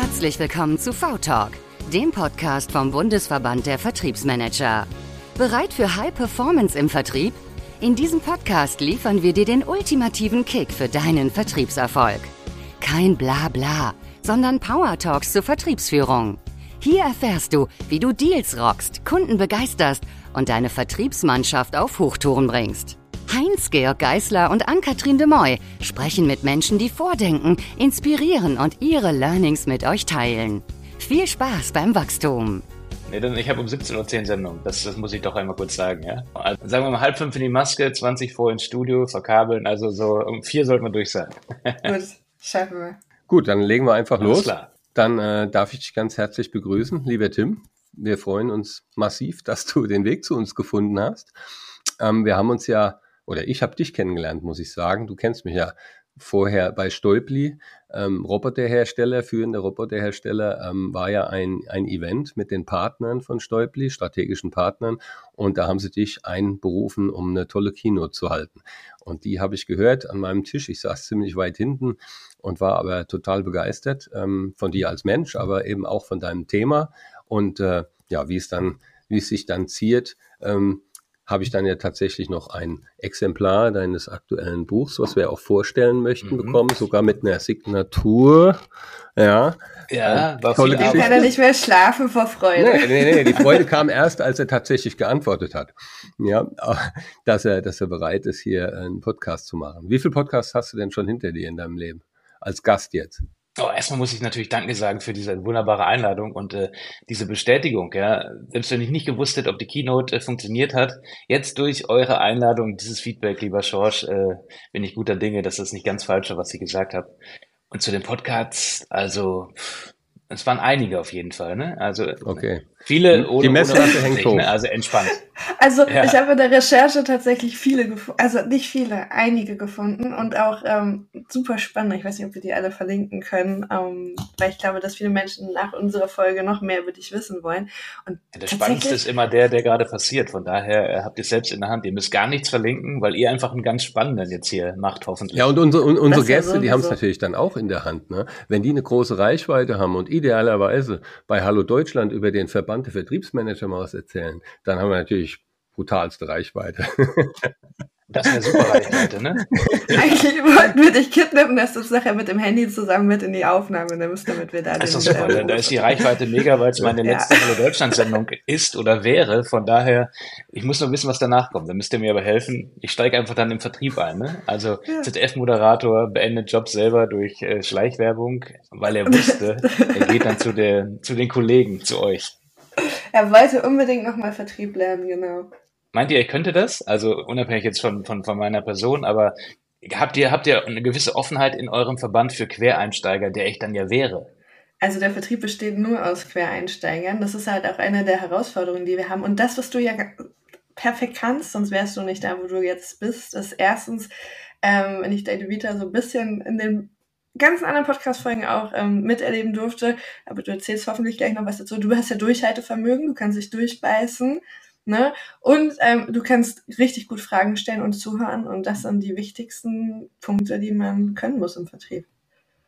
Herzlich willkommen zu V-Talk, dem Podcast vom Bundesverband der Vertriebsmanager. Bereit für High Performance im Vertrieb? In diesem Podcast liefern wir dir den ultimativen Kick für deinen Vertriebserfolg. Kein Blabla, sondern Power Talks zur Vertriebsführung. Hier erfährst du, wie du Deals rockst, Kunden begeisterst und deine Vertriebsmannschaft auf Hochtouren bringst. Heinz-Georg Geißler und Ann-Kathrin de Moy sprechen mit Menschen, die vordenken, inspirieren und ihre Learnings mit euch teilen. Viel Spaß beim Wachstum! Nee, dann, ich habe um 17.10 Uhr Sendung. Das, das muss ich doch einmal kurz sagen, ja. Also, sagen wir mal halb fünf in die Maske, 20 vor ins Studio, verkabeln. Also so um vier sollten wir durch sein. Gut, schaffen wir. Gut, dann legen wir einfach Alles los. klar. Dann äh, darf ich dich ganz herzlich begrüßen, lieber Tim. Wir freuen uns massiv, dass du den Weg zu uns gefunden hast. Ähm, wir haben uns ja, oder ich habe dich kennengelernt, muss ich sagen. Du kennst mich ja vorher bei Stolpli, ähm, Roboterhersteller, führender Roboterhersteller, ähm, war ja ein, ein Event mit den Partnern von Stolpli, strategischen Partnern. Und da haben sie dich einberufen, um eine tolle Keynote zu halten. Und die habe ich gehört an meinem Tisch. Ich saß ziemlich weit hinten und war aber total begeistert ähm, von dir als Mensch, aber eben auch von deinem Thema. Und äh, ja, wie es dann, wie es sich dann ziert, ähm, habe ich dann ja tatsächlich noch ein Exemplar deines aktuellen Buchs, was wir auch vorstellen möchten, Mhm. bekommen, sogar mit einer Signatur. Ja. Ja, war tolle Geschichte. kann er nicht mehr schlafen vor Freude. Nee, nee, nee, die Freude kam erst, als er tatsächlich geantwortet hat. Ja, dass er, dass er bereit ist, hier einen Podcast zu machen. Wie viele Podcasts hast du denn schon hinter dir in deinem Leben? Als Gast jetzt? Oh, erstmal muss ich natürlich Danke sagen für diese wunderbare Einladung und äh, diese Bestätigung. Ja, selbst wenn ich nicht gewusst hätte, ob die Keynote äh, funktioniert hat, jetzt durch eure Einladung, dieses Feedback, lieber Schorsch, äh, bin ich guter Dinge, dass das nicht ganz falsch war, was ich gesagt habe. Und zu den Podcasts, also es waren einige auf jeden Fall, ne? Also Okay. Viele Die ohne, Messlatte ohne hängt hoch. ne? Also entspannt. Also Ja. ich habe in der Recherche tatsächlich viele gefunden, also nicht viele, einige gefunden und auch ähm, super spannend. Ich weiß nicht, ob wir die alle verlinken können, ähm, weil ich glaube, dass viele Menschen nach unserer Folge noch mehr über dich wissen wollen. Und Ja, Der Spannendste ist immer der, der gerade passiert. Von daher äh, habt ihr es selbst in der Hand. Ihr müsst gar nichts verlinken, weil ihr einfach einen ganz spannenden jetzt hier macht, hoffentlich. Ja, und unsere, und unsere Das ja Gäste, die haben es natürlich dann auch in der Hand. Ne? Wenn die eine große Reichweite haben und idealerweise bei Hallo Deutschland über den Verband der Vertriebsmanager mal was erzählen, dann haben wir natürlich brutalste Reichweite. Das wäre super Reichweite, ne? eigentlich wollten wir dich kidnappen, dass du es nachher mit dem Handy zusammen mit in die Aufnahme nimmst, damit wir da Das ist super. Da, da ist die Reichweite mega, weil es meine Ja. letzte Hallo Deutschland-Sendung ist oder wäre. Von daher, ich muss nur wissen, was danach kommt. Da müsst ihr mir aber helfen. Ich steige einfach dann im Vertrieb ein. Ne? Also Ja. ZDF-Moderator beendet Job selber durch äh, Schleichwerbung, weil er wusste, er geht dann zu, der, zu den Kollegen, zu euch. Er wollte unbedingt nochmal Vertrieb lernen, genau. Meint ihr, ich könnte das? Also unabhängig jetzt von, von, von meiner Person, aber habt ihr, habt ihr eine gewisse Offenheit in eurem Verband für Quereinsteiger, der ich dann ja wäre? Also der Vertrieb besteht nur aus Quereinsteigern. Das ist halt auch eine der Herausforderungen, die wir haben. Und das, was du ja perfekt kannst, sonst wärst du nicht da, wo du jetzt bist, ist erstens, ähm, wenn ich deine Vita so ein bisschen in den ganzen anderen Podcast-Folgen auch ähm, miterleben durfte, aber du erzählst hoffentlich gleich noch was dazu. Du hast ja Durchhaltevermögen, du kannst dich durchbeißen. Ne? Und ähm, du kannst richtig gut Fragen stellen und zuhören. Und das sind die wichtigsten Punkte, die man können muss im Vertrieb.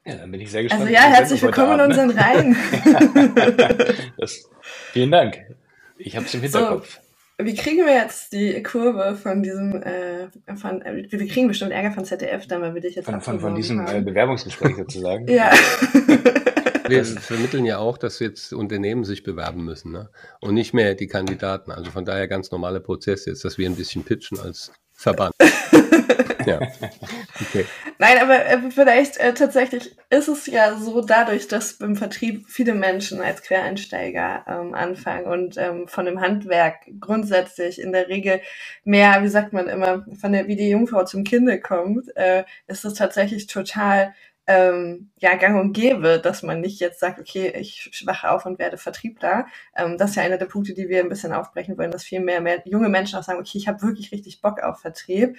Ja, dann bin ich sehr gespannt. Also ja, herzlich willkommen in Abend, unseren Reihen. ne? das, vielen Dank. Ich habe es im Hinterkopf. Wie kriegen wir jetzt die Kurve von diesem, äh, von, äh, wir kriegen bestimmt Ärger von ZDF, dann weil wir dich jetzt Von, von, von diesem äh. Bewerbungsgespräch sozusagen. Ja. Wir vermitteln ja auch, dass jetzt Unternehmen sich bewerben müssen ne? und nicht mehr die Kandidaten. Also von daher ganz normaler Prozess jetzt, dass wir ein bisschen pitchen als Verband. ja. Okay. Nein, aber äh, vielleicht äh, tatsächlich ist es ja so dadurch, dass im Vertrieb viele Menschen als Quereinsteiger ähm, anfangen und ähm, von dem Handwerk grundsätzlich in der Regel mehr, wie sagt man immer, von der wie die Jungfrau zum Kinde kommt, äh, ist es tatsächlich total ähm, ja gang und gäbe, dass man nicht jetzt sagt, okay, ich wache auf und werde Vertriebler. Ähm, das ist ja einer der Punkte, die wir ein bisschen aufbrechen wollen, dass viel mehr, mehr junge Menschen auch sagen, okay, ich habe wirklich richtig Bock auf Vertrieb.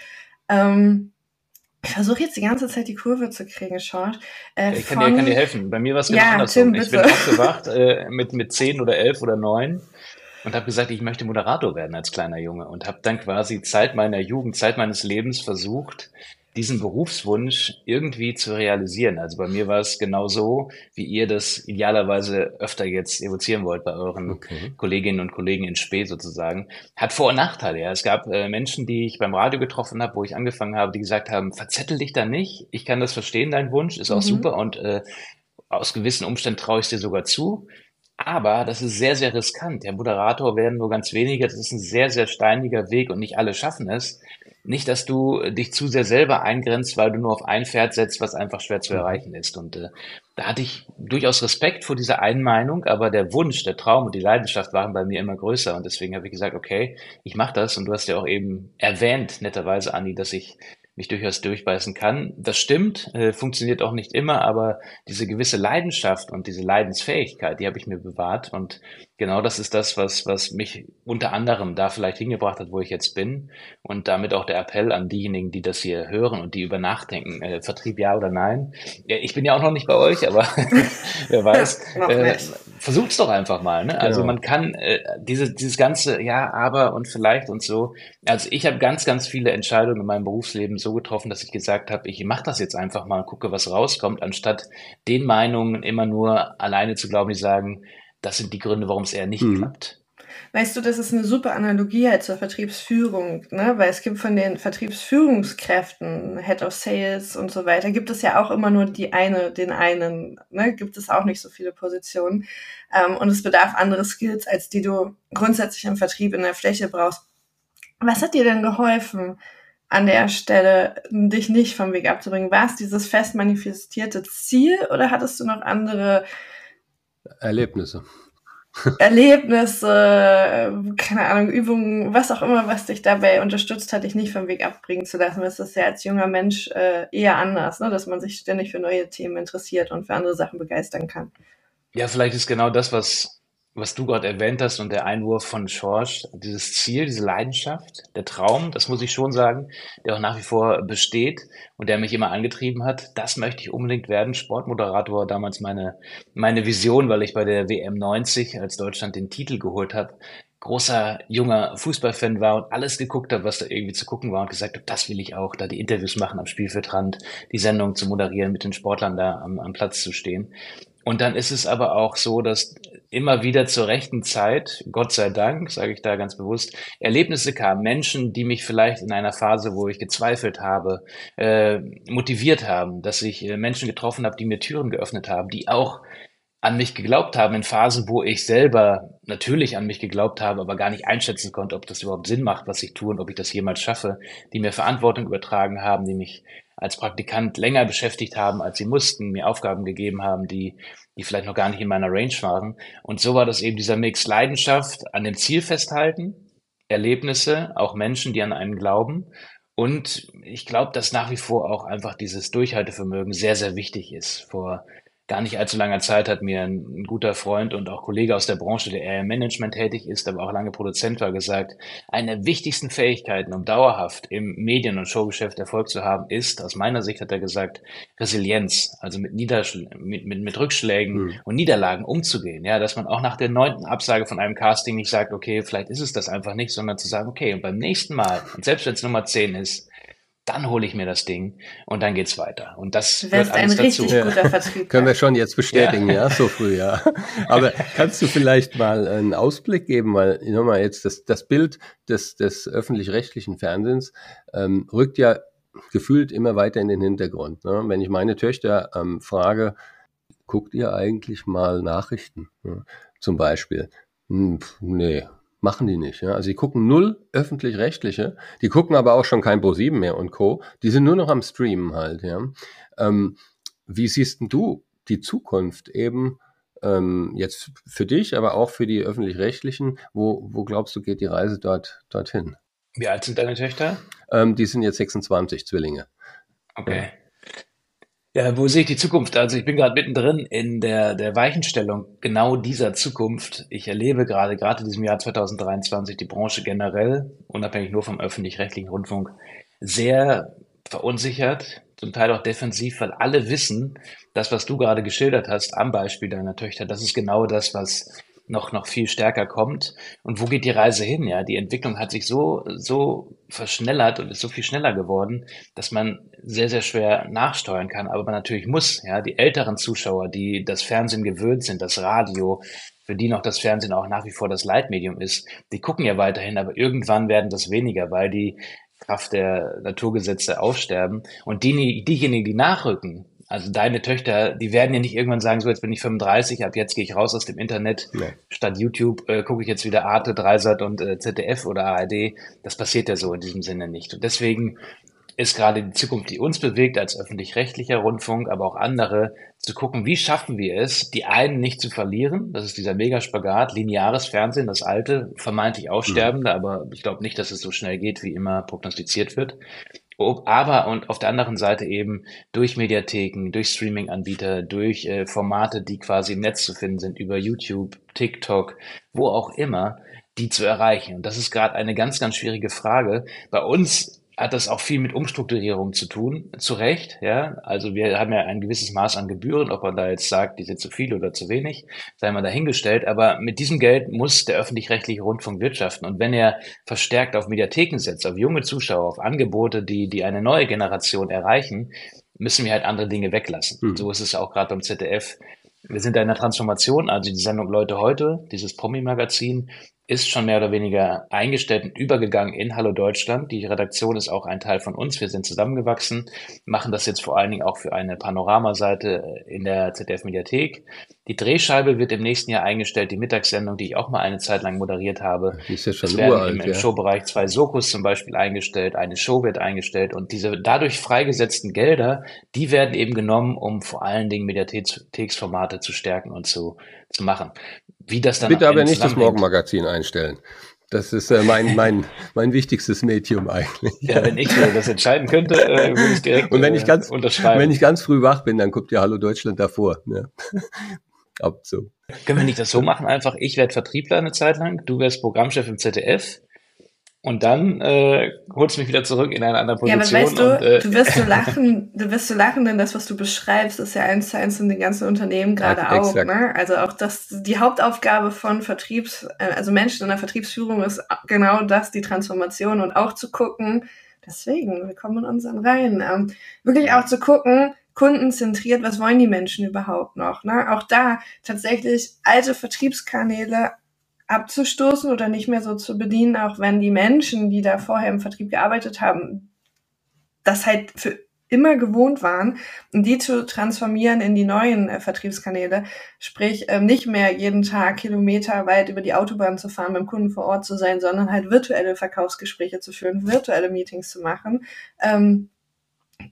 Ähm, ich versuche jetzt die ganze Zeit die Kurve zu kriegen, George. Äh, Ich kann dir, kann dir helfen. Bei mir war es genau Ja, andersrum. Tim, ich bin aufgewacht äh, mit, mit zehn oder elf oder neun und habe gesagt, ich möchte Moderator werden als kleiner Junge und habe dann quasi Zeit meiner Jugend, Zeit meines Lebens versucht, diesen Berufswunsch irgendwie zu realisieren. Also bei mir war es genau so, wie ihr das idealerweise öfter jetzt evozieren wollt bei euren okay. Kolleginnen und Kollegen in Spee sozusagen. Hat Vor- und Nachteile. Ja. Es gab äh, Menschen, die ich beim Radio getroffen habe, wo ich angefangen habe, die gesagt haben, verzettel dich da nicht. Ich kann das verstehen, dein Wunsch, ist auch mhm. super und äh, aus gewissen Umständen traue ich dir sogar zu. Aber das ist sehr, sehr riskant. Der Moderator werden nur ganz wenige. Das ist ein sehr, sehr steiniger Weg und nicht alle schaffen es. Nicht, dass du dich zu sehr selber eingrenzt, weil du nur auf ein Pferd setzt, was einfach schwer zu mhm. erreichen ist. Und äh, da hatte ich durchaus Respekt vor dieser einen Meinung, aber der Wunsch, der Traum und die Leidenschaft waren bei mir immer größer. Und deswegen habe ich gesagt, okay, ich mache das. Und du hast ja auch eben erwähnt, netterweise, Anni, dass ich mich durchaus durchbeißen kann. Das stimmt, äh, funktioniert auch nicht immer, aber diese gewisse Leidenschaft und diese Leidensfähigkeit, die habe ich mir bewahrt und genau das ist das, was, was mich unter anderem da vielleicht hingebracht hat, wo ich jetzt bin und damit auch der Appell an diejenigen, die das hier hören und die über nachdenken, äh, Vertrieb ja oder nein. Ja, ich bin ja auch noch nicht bei euch, aber wer weiß, äh, versucht's doch einfach mal. Ne? Also genau. man kann äh, diese, dieses ganze ja, aber und vielleicht und so. Also ich habe ganz, ganz viele Entscheidungen in meinem Berufsleben so getroffen, dass ich gesagt habe, ich mache das jetzt einfach mal und gucke, was rauskommt, anstatt den Meinungen immer nur alleine zu glauben, die sagen, das sind die Gründe, warum es eher nicht mhm. klappt. Weißt du, das ist eine super Analogie halt zur Vertriebsführung, ne? weil es gibt von den Vertriebsführungskräften, Head of Sales und so weiter, gibt es ja auch immer nur die eine, den einen, ne? gibt es auch nicht so viele Positionen. Ähm, und es bedarf andere Skills, als die du grundsätzlich im Vertrieb in der Fläche brauchst. Was hat dir denn geholfen, an der Stelle dich nicht vom Weg abzubringen? War es dieses fest manifestierte Ziel oder hattest du noch andere Erlebnisse? Erlebnisse, keine Ahnung, Übungen, was auch immer, was dich dabei unterstützt hat, dich nicht vom Weg abbringen zu lassen. Das ist ja als junger Mensch äh, eher anders, ne? dass man sich ständig für neue Themen interessiert und für andere Sachen begeistern kann. Ja, vielleicht ist genau das, was was du gerade erwähnt hast und der Einwurf von Schorsch, dieses Ziel, diese Leidenschaft, der Traum, das muss ich schon sagen, der auch nach wie vor besteht und der mich immer angetrieben hat, das möchte ich unbedingt werden. Sportmoderator damals meine, meine Vision, weil ich bei der WM 90, als Deutschland den Titel geholt hat, großer junger Fußballfan war und alles geguckt habe, was da irgendwie zu gucken war und gesagt habe, das will ich auch, da die Interviews machen am Spielfeldrand, die Sendung zu moderieren, mit den Sportlern da am, am Platz zu stehen. Und dann ist es aber auch so, dass immer wieder zur rechten Zeit, Gott sei Dank, sage ich da ganz bewusst, Erlebnisse kamen, Menschen, die mich vielleicht in einer Phase, wo ich gezweifelt habe, äh, motiviert haben, dass ich äh, Menschen getroffen habe, die mir Türen geöffnet haben, die auch an mich geglaubt haben in Phasen, wo ich selber natürlich an mich geglaubt habe, aber gar nicht einschätzen konnte, ob das überhaupt Sinn macht, was ich tue und ob ich das jemals schaffe, die mir Verantwortung übertragen haben, die mich als Praktikant länger beschäftigt haben, als sie mussten, mir Aufgaben gegeben haben, die die vielleicht noch gar nicht in meiner Range waren. Und so war das eben dieser Mix Leidenschaft an dem Ziel festhalten, Erlebnisse, auch Menschen, die an einen glauben. Und ich glaube, dass nach wie vor auch einfach dieses Durchhaltevermögen sehr, sehr wichtig ist. Vor gar nicht allzu langer Zeit hat mir ein, ein, guter Freund und auch Kollege aus der Branche, der eher im Management tätig ist, aber auch lange Produzent war, gesagt, eine der wichtigsten Fähigkeiten, um dauerhaft im Medien- und Showgeschäft Erfolg zu haben, ist, aus meiner Sicht hat er gesagt, Resilienz, also mit, Niederschl mit, mit, mit Rückschlägen mhm. und Niederlagen umzugehen. Ja, dass man auch nach der neunten Absage von einem Casting nicht sagt, okay, vielleicht ist es das einfach nicht, sondern zu sagen, okay, und beim nächsten Mal, und selbst wenn es Nummer zehn ist, dann hole ich mir das Ding und dann geht's weiter. Und das du wird alles ein richtig dazu. guter Vertrieb. Können wir schon jetzt bestätigen, ja. ja, so früh, ja. Aber kannst du vielleicht mal einen Ausblick geben, weil nochmal jetzt das, das Bild des, des öffentlich-rechtlichen Fernsehens ähm, rückt ja gefühlt immer weiter in den Hintergrund. Ne? Wenn ich meine Töchter ähm, frage, guckt ihr eigentlich mal Nachrichten? Ne? Zum Beispiel. Hm, nee, machen die nicht. Ja? Also die gucken null öffentlich-rechtliche, die gucken aber auch schon kein Pro7 mehr und Co. Die sind nur noch am Streamen halt. Ja? Ähm, wie siehst du die Zukunft eben ähm, jetzt für dich, aber auch für die öffentlich-rechtlichen? Wo, wo glaubst du, geht die Reise dort dorthin? Wie alt sind deine Töchter? Ähm, die sind jetzt 26 Zwillinge. Okay. Ja. Ja, wo sehe ich die Zukunft? Also ich bin gerade mittendrin in der, der Weichenstellung genau dieser Zukunft. Ich erlebe gerade, gerade in diesem Jahr 2023, die Branche generell, unabhängig nur vom öffentlich-rechtlichen Rundfunk, sehr verunsichert, zum Teil auch defensiv, weil alle wissen, das, was du gerade geschildert hast, am Beispiel deiner Töchter, das ist genau das, was noch, noch viel stärker kommt. Und wo geht die Reise hin? Ja, die Entwicklung hat sich so, so verschnellert und ist so viel schneller geworden, dass man sehr, sehr schwer nachsteuern kann. Aber man natürlich muss, ja, die älteren Zuschauer, die das Fernsehen gewöhnt sind, das Radio, für die noch das Fernsehen auch nach wie vor das Leitmedium ist, die gucken ja weiterhin, aber irgendwann werden das weniger, weil die Kraft der Naturgesetze aussterben. Und die, diejenigen, die nachrücken, also deine Töchter, die werden ja nicht irgendwann sagen, so jetzt bin ich 35, ab jetzt gehe ich raus aus dem Internet. Nee. Statt YouTube äh, gucke ich jetzt wieder Arte, Dreisat und äh, ZDF oder ARD. Das passiert ja so in diesem Sinne nicht. Und deswegen ist gerade die Zukunft, die uns bewegt als öffentlich-rechtlicher Rundfunk, aber auch andere, zu gucken, wie schaffen wir es, die einen nicht zu verlieren. Das ist dieser Megaspagat, lineares Fernsehen, das alte, vermeintlich aussterbende, mhm. aber ich glaube nicht, dass es so schnell geht, wie immer prognostiziert wird aber und auf der anderen Seite eben durch Mediatheken, durch Streaming-Anbieter, durch äh, Formate, die quasi im Netz zu finden sind, über YouTube, TikTok, wo auch immer, die zu erreichen. Und das ist gerade eine ganz, ganz schwierige Frage. Bei uns hat das auch viel mit Umstrukturierung zu tun, zu Recht, ja. Also wir haben ja ein gewisses Maß an Gebühren, ob man da jetzt sagt, die sind zu viel oder zu wenig, sei mal dahingestellt. Aber mit diesem Geld muss der öffentlich-rechtliche Rundfunk wirtschaften. Und wenn er verstärkt auf Mediatheken setzt, auf junge Zuschauer, auf Angebote, die, die eine neue Generation erreichen, müssen wir halt andere Dinge weglassen. Hm. So ist es auch gerade beim ZDF. Wir sind in einer Transformation, also die Sendung Leute heute, dieses Promi-Magazin, ist schon mehr oder weniger eingestellt und übergegangen in Hallo Deutschland. Die Redaktion ist auch ein Teil von uns. Wir sind zusammengewachsen, machen das jetzt vor allen Dingen auch für eine Panoramaseite in der ZDF Mediathek. Die Drehscheibe wird im nächsten Jahr eingestellt, die Mittagssendung, die ich auch mal eine Zeit lang moderiert habe. Die ist ja schon es werden uralt, im, im ja. Showbereich zwei Sokus zum Beispiel eingestellt, eine Show wird eingestellt und diese dadurch freigesetzten Gelder, die werden eben genommen, um vor allen Dingen Mediatheksformate zu stärken und zu, zu machen. Wie das dann Bitte aber nicht das Morgenmagazin einstellen. Das ist äh, mein, mein, mein wichtigstes Medium eigentlich. Ja, wenn ich äh, das entscheiden könnte, äh, würde ich direkt Und wenn ich ganz, äh, unterschreiben. Wenn ich ganz früh wach bin, dann guckt ja Hallo Deutschland davor. Ne? Ab so. Können wir nicht das so machen? Einfach, ich werde Vertriebler eine Zeit lang, du wärst Programmchef im ZDF und dann äh, holst du mich wieder zurück in eine andere Position. Ja, aber weißt du, und, äh, du wirst so lachen, du wirst so lachen, denn das, was du beschreibst, ist ja eins zu eins in den ganzen Unternehmen gerade Ja, auch. Ne? Also auch das, die Hauptaufgabe von Vertriebs, äh, also Menschen in der Vertriebsführung ist genau das, die Transformation und auch zu gucken, deswegen, wir kommen in unseren Reihen, ähm, wirklich auch zu gucken, kundenzentriert, was wollen die Menschen überhaupt noch? Ne? Auch da tatsächlich alte Vertriebskanäle abzustoßen oder nicht mehr so zu bedienen, auch wenn die Menschen, die da vorher im Vertrieb gearbeitet haben, das halt für immer gewohnt waren, und die zu transformieren in die neuen äh, Vertriebskanäle, sprich ähm, nicht mehr jeden Tag Kilometer weit über die Autobahn zu fahren, beim Kunden vor Ort zu sein, sondern halt virtuelle Verkaufsgespräche zu führen, virtuelle Meetings zu machen. Ähm,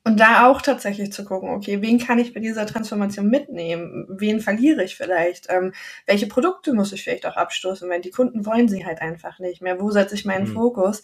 und da auch tatsächlich zu gucken, okay, wen kann ich bei dieser Transformation mitnehmen? Wen verliere ich vielleicht? Ähm, welche Produkte muss ich vielleicht auch abstoßen? Weil die Kunden wollen sie halt einfach nicht mehr. Wo setze ich meinen Mhm. Fokus?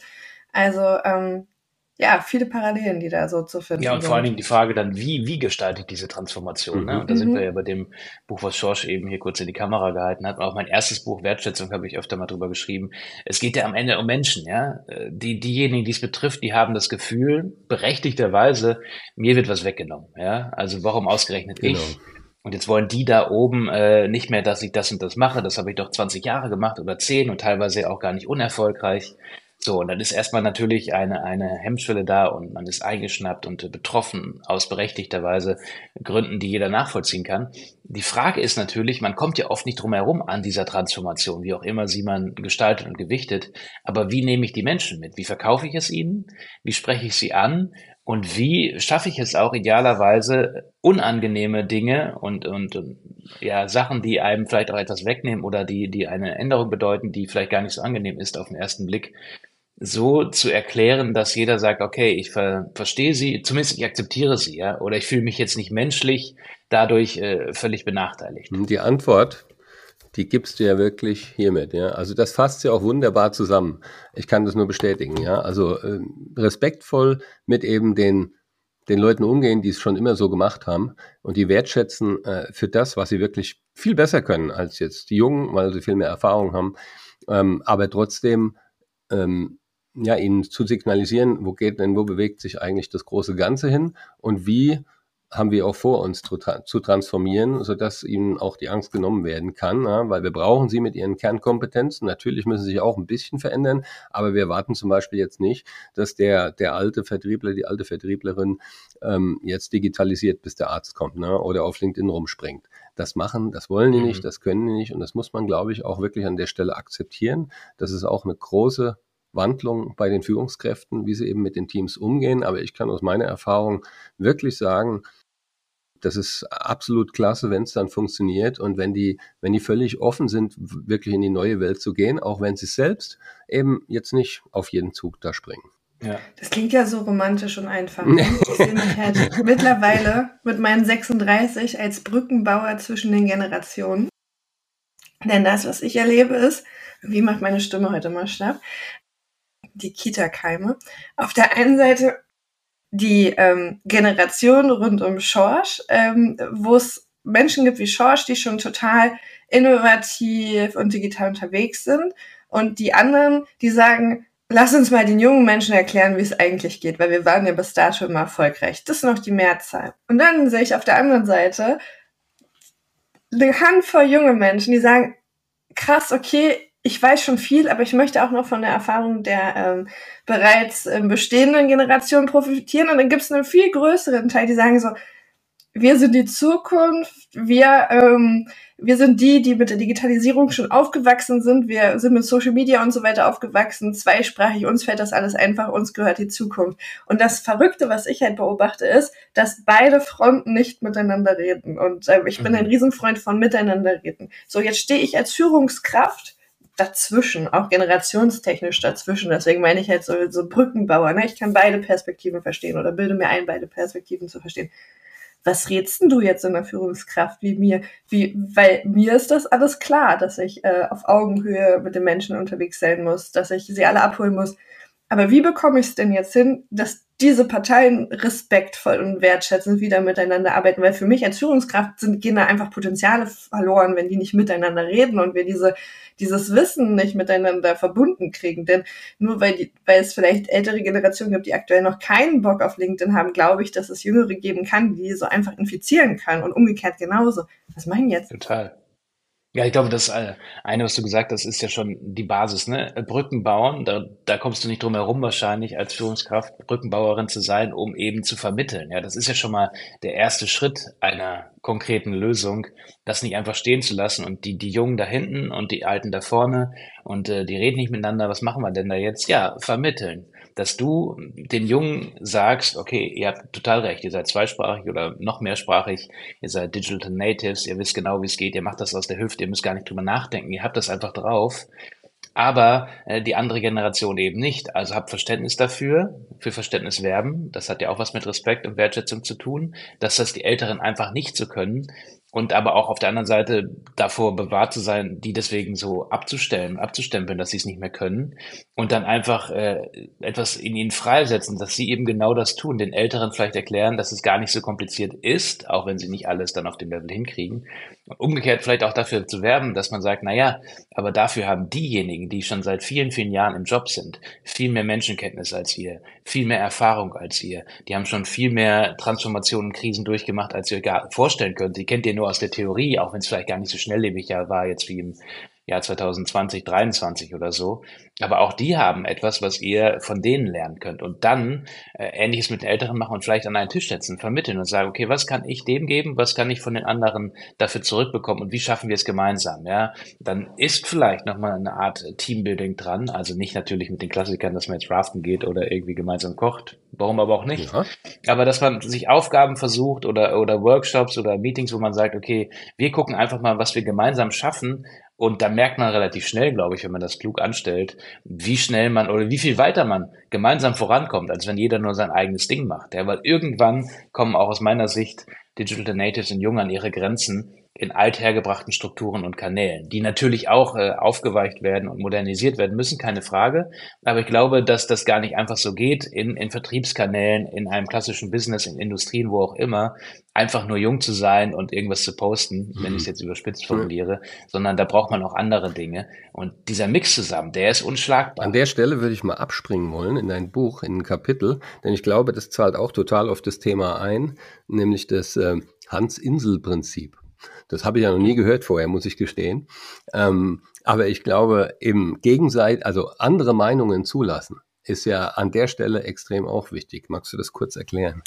Also ähm, ja, viele Parallelen, die da so zu finden Ja, und sind. vor allen Dingen die Frage dann, wie, wie gestaltet ich diese Transformation? Ne? Mhm. Und da sind Mhm. wir ja bei dem Buch, was Schorsch eben hier kurz in die Kamera gehalten hat. Und auch mein erstes Buch, Wertschätzung, habe ich öfter mal drüber geschrieben. Es geht ja am Ende um Menschen, ja. Äh, Die, diejenigen, die es betrifft, die haben das Gefühl, berechtigterweise, mir wird was weggenommen, ja. Also warum ausgerechnet Genau. ich? Und jetzt wollen die da oben äh, nicht mehr, dass ich das und das mache. Das habe ich doch 20 Jahre gemacht oder 10 und teilweise auch gar nicht unerfolgreich. So, und dann ist erstmal natürlich eine, eine Hemmschwelle da und man ist eingeschnappt und betroffen aus berechtigterweise Gründen, die jeder nachvollziehen kann. Die Frage ist natürlich, man kommt ja oft nicht drum herum an dieser Transformation, wie auch immer sie man gestaltet und gewichtet. Aber wie nehme ich die Menschen mit? Wie verkaufe ich es ihnen? Wie spreche ich sie an? Und wie schaffe ich es auch idealerweise, unangenehme Dinge und, und, und ja, Sachen, die einem vielleicht auch etwas wegnehmen oder die, die eine Änderung bedeuten, die vielleicht gar nicht so angenehm ist auf den ersten Blick, so zu erklären, dass jeder sagt, okay, ich ver verstehe sie, zumindest ich akzeptiere sie, ja, oder ich fühle mich jetzt nicht menschlich dadurch äh, völlig benachteiligt. Die Antwort, die gibst du ja wirklich hiermit, ja. Also das fasst ja auch wunderbar zusammen. Ich kann das nur bestätigen, ja. Also ähm, respektvoll mit eben den den Leuten umgehen, die es schon immer so gemacht haben und die wertschätzen äh, für das, was sie wirklich viel besser können als jetzt die Jungen, weil sie viel mehr Erfahrung haben, ähm, aber trotzdem ähm, ja ihnen zu signalisieren, wo geht denn, wo bewegt sich eigentlich das große Ganze hin und wie haben wir auch vor, uns zu, zu transformieren, sodass ihnen auch die Angst genommen werden kann, ja, weil wir brauchen sie mit ihren Kernkompetenzen. Natürlich müssen sie sich auch ein bisschen verändern, aber wir warten zum Beispiel jetzt nicht, dass der, der alte Vertriebler, die alte Vertrieblerin ähm, jetzt digitalisiert, bis der Arzt kommt ne, oder auf LinkedIn rumspringt. Das machen, das wollen die mhm. nicht, das können die nicht und das muss man, glaube ich, auch wirklich an der Stelle akzeptieren. Das ist auch eine große Wandlung bei den Führungskräften, wie sie eben mit den Teams umgehen. Aber ich kann aus meiner Erfahrung wirklich sagen, das ist absolut klasse, wenn es dann funktioniert und wenn die, wenn die völlig offen sind, wirklich in die neue Welt zu gehen, auch wenn sie selbst eben jetzt nicht auf jeden Zug da springen. Ja. Das klingt ja so romantisch und einfach. Ich sehe mich halt mittlerweile mit meinen 36 als Brückenbauer zwischen den Generationen. Denn das, was ich erlebe, ist, wie macht meine Stimme heute mal schlapp, die Kita-Keime. Auf der einen Seite die ähm, Generation rund um Schorsch, ähm, wo es Menschen gibt wie Schorsch, die schon total innovativ und digital unterwegs sind. Und die anderen, die sagen, lass uns mal den jungen Menschen erklären, wie es eigentlich geht, weil wir waren ja bis dato immer erfolgreich. Das ist noch die Mehrzahl. Und dann sehe ich auf der anderen Seite eine Handvoll junge Menschen, die sagen, krass, okay, ich weiß schon viel, aber ich möchte auch noch von der Erfahrung der ähm, bereits ähm, bestehenden Generation profitieren. Und dann gibt es einen viel größeren Teil, die sagen so, wir sind die Zukunft, wir, ähm, wir sind die, die mit der Digitalisierung schon aufgewachsen sind, wir sind mit Social Media und so weiter aufgewachsen, zweisprachig, uns fällt das alles einfach, uns gehört die Zukunft. Und das Verrückte, was ich halt beobachte, ist, dass beide Fronten nicht miteinander reden. Und äh, ich bin mhm. ein Riesenfreund von miteinander reden. So, jetzt stehe ich als Führungskraft dazwischen, auch generationstechnisch dazwischen. Deswegen meine ich halt so, so Brückenbauer. Ne? Ich kann beide Perspektiven verstehen oder bilde mir ein, beide Perspektiven zu verstehen. Was rätst denn du jetzt in der Führungskraft wie mir? Wie, weil mir ist das alles klar, dass ich äh, auf Augenhöhe mit den Menschen unterwegs sein muss, dass ich sie alle abholen muss. Aber wie bekomme ich es denn jetzt hin, dass diese Parteien respektvoll und wertschätzend wieder miteinander arbeiten, weil für mich als Führungskraft sind, gehen da einfach Potenziale verloren, wenn die nicht miteinander reden und wir diese, dieses Wissen nicht miteinander verbunden kriegen. Denn nur weil, die, weil es vielleicht ältere Generationen gibt, die aktuell noch keinen Bock auf LinkedIn haben, glaube ich, dass es Jüngere geben kann, die so einfach infizieren kann und umgekehrt genauso. Was meinen jetzt? Total. Ja, ich glaube, das äh, eine, was du gesagt hast, ist ja schon die Basis, ne? Brücken bauen, da, da kommst du nicht drum herum wahrscheinlich als Führungskraft Brückenbauerin zu sein, um eben zu vermitteln. Ja, das ist ja schon mal der erste Schritt einer konkreten Lösung, das nicht einfach stehen zu lassen und die, die Jungen da hinten und die Alten da vorne und äh, die reden nicht miteinander, was machen wir denn da jetzt? Ja, vermitteln dass du den Jungen sagst, okay, ihr habt total recht, ihr seid zweisprachig oder noch mehrsprachig, ihr seid Digital Natives, ihr wisst genau, wie es geht, ihr macht das aus der Hüfte, ihr müsst gar nicht drüber nachdenken, ihr habt das einfach drauf. Aber äh, die andere Generation eben nicht. Also habt Verständnis dafür, für Verständnis werben. Das hat ja auch was mit Respekt und Wertschätzung zu tun, dass das die Älteren einfach nicht so können und aber auch auf der anderen Seite davor bewahrt zu sein, die deswegen so abzustellen, abzustempeln, dass sie es nicht mehr können und dann einfach äh, etwas in ihnen freisetzen, dass sie eben genau das tun, den Älteren vielleicht erklären, dass es gar nicht so kompliziert ist, auch wenn sie nicht alles dann auf dem Level hinkriegen. Umgekehrt vielleicht auch dafür zu werben, dass man sagt, na ja, aber dafür haben diejenigen, die schon seit vielen, vielen Jahren im Job sind, viel mehr Menschenkenntnis als ihr, viel mehr Erfahrung als ihr. Die haben schon viel mehr Transformationen, Krisen durchgemacht, als ihr gar vorstellen könnt. Die kennt ihr nur aus der Theorie, auch wenn es vielleicht gar nicht so schnelllebig war jetzt wie im Jahr 2020, 2023 oder so. Aber auch die haben etwas, was ihr von denen lernen könnt. Und dann äh, Ähnliches mit den Älteren machen und vielleicht an einen Tisch setzen, vermitteln und sagen, okay, was kann ich dem geben, was kann ich von den anderen dafür zurückbekommen und wie schaffen wir es gemeinsam? Ja, dann ist vielleicht nochmal eine Art Teambuilding dran. Also nicht natürlich mit den Klassikern, dass man jetzt raften geht oder irgendwie gemeinsam kocht. Warum aber auch nicht? Ja. Aber dass man sich Aufgaben versucht oder, oder Workshops oder Meetings, wo man sagt, okay, wir gucken einfach mal, was wir gemeinsam schaffen, und da merkt man relativ schnell, glaube ich, wenn man das klug anstellt, wie schnell man oder wie viel weiter man gemeinsam vorankommt, als wenn jeder nur sein eigenes Ding macht. Ja, weil irgendwann kommen auch aus meiner Sicht Digital Natives und Jung an ihre Grenzen in althergebrachten Strukturen und Kanälen, die natürlich auch äh, aufgeweicht werden und modernisiert werden müssen, keine Frage. Aber ich glaube, dass das gar nicht einfach so geht, in, in Vertriebskanälen, in einem klassischen Business, in Industrien, wo auch immer, einfach nur jung zu sein und irgendwas zu posten, mhm. wenn ich es jetzt überspitzt formuliere, mhm. sondern da braucht man auch andere Dinge. Und dieser Mix zusammen, der ist unschlagbar. An der Stelle würde ich mal abspringen wollen in ein Buch, in ein Kapitel, denn ich glaube, das zahlt auch total auf das Thema ein, nämlich das äh, Hans-Insel-Prinzip. Das habe ich ja noch nie gehört vorher, muss ich gestehen. Ähm, aber ich glaube, im Gegenseit, also andere Meinungen zulassen, ist ja an der Stelle extrem auch wichtig. Magst du das kurz erklären?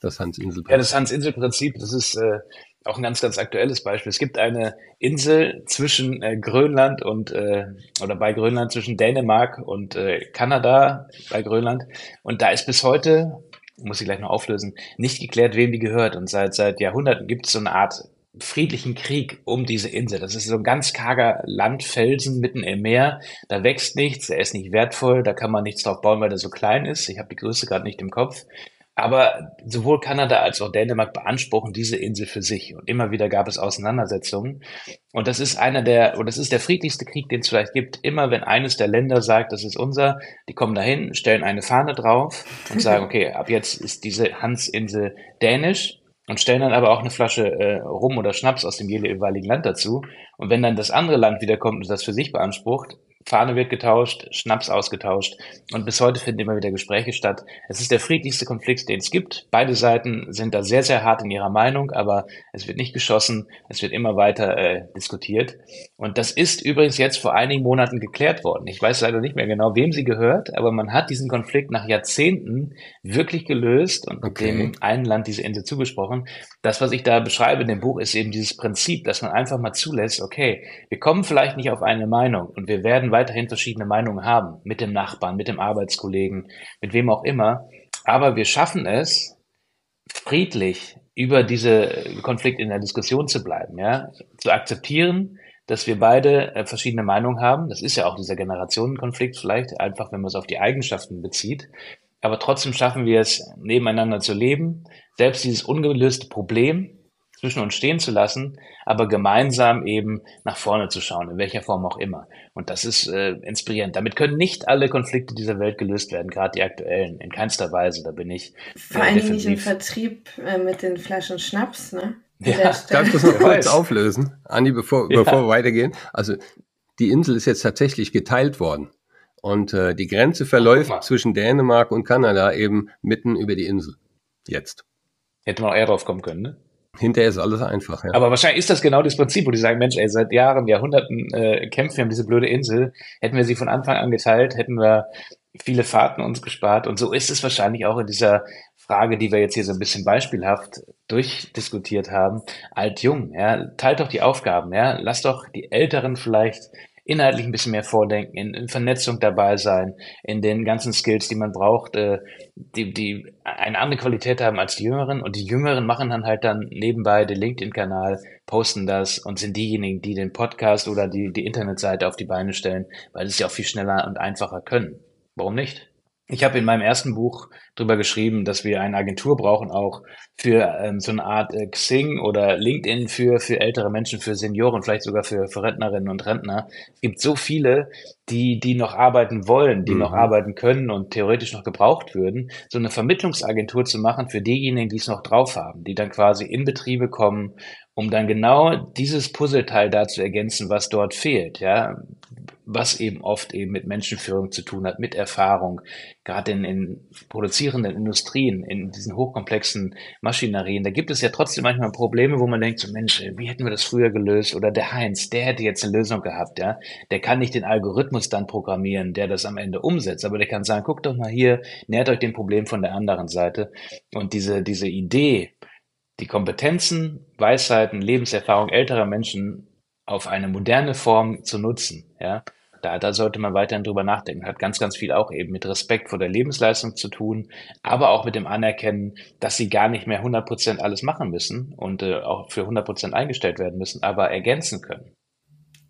Das Hans-Insel-Prinzip. Ja, das Hans-Insel-Prinzip, das ist äh, auch ein ganz, ganz aktuelles Beispiel. Es gibt eine Insel zwischen äh, Grönland und äh, oder bei Grönland zwischen Dänemark und äh, Kanada bei Grönland. Und da ist bis heute, muss ich gleich noch auflösen, nicht geklärt, wem die gehört. Und seit seit Jahrhunderten gibt es so eine Art friedlichen Krieg um diese Insel. Das ist so ein ganz karger Landfelsen mitten im Meer. Da wächst nichts, er ist nicht wertvoll, da kann man nichts drauf bauen, weil er so klein ist. Ich habe die Größe gerade nicht im Kopf. Aber sowohl Kanada als auch Dänemark beanspruchen diese Insel für sich. Und immer wieder gab es Auseinandersetzungen. Und das ist einer der, und das ist der friedlichste Krieg, den es vielleicht gibt. Immer wenn eines der Länder sagt, das ist unser, die kommen dahin, stellen eine Fahne drauf und sagen, okay, ab jetzt ist diese Hansinsel dänisch und stellen dann aber auch eine Flasche äh, Rum oder Schnaps aus dem jeweiligen Land dazu. Und wenn dann das andere Land wiederkommt und das für sich beansprucht, Fahne wird getauscht, Schnaps ausgetauscht und bis heute finden immer wieder Gespräche statt. Es ist der friedlichste Konflikt, den es gibt. Beide Seiten sind da sehr, sehr hart in ihrer Meinung, aber es wird nicht geschossen, es wird immer weiter äh, diskutiert. Und das ist übrigens jetzt vor einigen Monaten geklärt worden. Ich weiß leider nicht mehr genau, wem sie gehört, aber man hat diesen Konflikt nach Jahrzehnten wirklich gelöst und okay. dem einen Land diese Insel zugesprochen. Das, was ich da beschreibe in dem Buch, ist eben dieses Prinzip, dass man einfach mal zulässt, okay, wir kommen vielleicht nicht auf eine Meinung und wir werden weiterhin verschiedene Meinungen haben, mit dem Nachbarn, mit dem Arbeitskollegen, mit wem auch immer. Aber wir schaffen es, friedlich über diese Konflikt in der Diskussion zu bleiben, ja, zu akzeptieren, dass wir beide äh, verschiedene Meinungen haben. Das ist ja auch dieser Generationenkonflikt vielleicht, einfach wenn man es auf die Eigenschaften bezieht. Aber trotzdem schaffen wir es, nebeneinander zu leben. Selbst dieses ungelöste Problem zwischen uns stehen zu lassen, aber gemeinsam eben nach vorne zu schauen, in welcher Form auch immer. Und das ist äh, inspirierend. Damit können nicht alle Konflikte dieser Welt gelöst werden, gerade die aktuellen, in keinster Weise. Da bin ich. Vor allen Dingen nicht im Vertrieb äh, mit den Flaschen Schnaps, ne? Ja, darf ich das noch kurz auflösen, Andi, bevor, ja. bevor wir weitergehen? Also die Insel ist jetzt tatsächlich geteilt worden. Und äh, die Grenze verläuft zwischen Dänemark und Kanada eben mitten über die Insel. Jetzt. Hätte man auch eher drauf kommen können, ne? Hinterher ist alles einfach, ja. Aber wahrscheinlich ist das genau das Prinzip, wo die sagen, Mensch, ey, seit Jahren, Jahrhunderten äh, kämpfen wir um diese blöde Insel. Hätten wir sie von Anfang an geteilt, hätten wir viele Fahrten uns gespart. Und so ist es wahrscheinlich auch in dieser Frage, die wir jetzt hier so ein bisschen beispielhaft durchdiskutiert haben. Alt-Jung, ja, teilt doch die Aufgaben, ja. Lass doch die Älteren vielleicht inhaltlich ein bisschen mehr vordenken, in, in Vernetzung dabei sein, in den ganzen Skills, die man braucht, äh, die, die eine andere Qualität haben als die Jüngeren. Und die Jüngeren machen dann halt dann nebenbei den LinkedIn-Kanal, posten das und sind diejenigen, die den Podcast oder die, die Internetseite auf die Beine stellen, weil sie es ja auch viel schneller und einfacher können. Warum nicht? Ich habe in meinem ersten Buch drüber geschrieben, dass wir eine Agentur brauchen, auch für ähm, so eine Art äh, Xing oder LinkedIn für, für ältere Menschen, für Senioren, vielleicht sogar für, für Rentnerinnen und Rentner. Es gibt so viele, die, die noch arbeiten wollen, die mhm. noch arbeiten können und theoretisch noch gebraucht würden, so eine Vermittlungsagentur zu machen für diejenigen, die es noch drauf haben, die dann quasi in Betriebe kommen, um dann genau dieses Puzzleteil da zu ergänzen, was dort fehlt, ja, was eben oft eben mit Menschenführung zu tun hat, mit Erfahrung, gerade in, in produzierenden Industrien, in diesen hochkomplexen Maschinerien, da gibt es ja trotzdem manchmal Probleme, wo man denkt, so Mensch, wie hätten wir das früher gelöst? Oder der Heinz, der hätte jetzt eine Lösung gehabt, ja, der kann nicht den Algorithmus dann programmieren, der das am Ende umsetzt, aber der kann sagen, guckt doch mal hier, nähert euch dem Problem von der anderen Seite. Und diese, diese Idee, die Kompetenzen, Weisheiten, Lebenserfahrung älterer Menschen auf eine moderne Form zu nutzen. Ja, da, da sollte man weiterhin drüber nachdenken. Hat ganz, ganz viel auch eben mit Respekt vor der Lebensleistung zu tun, aber auch mit dem Anerkennen, dass sie gar nicht mehr 100 Prozent alles machen müssen und äh, auch für 100 Prozent eingestellt werden müssen, aber ergänzen können.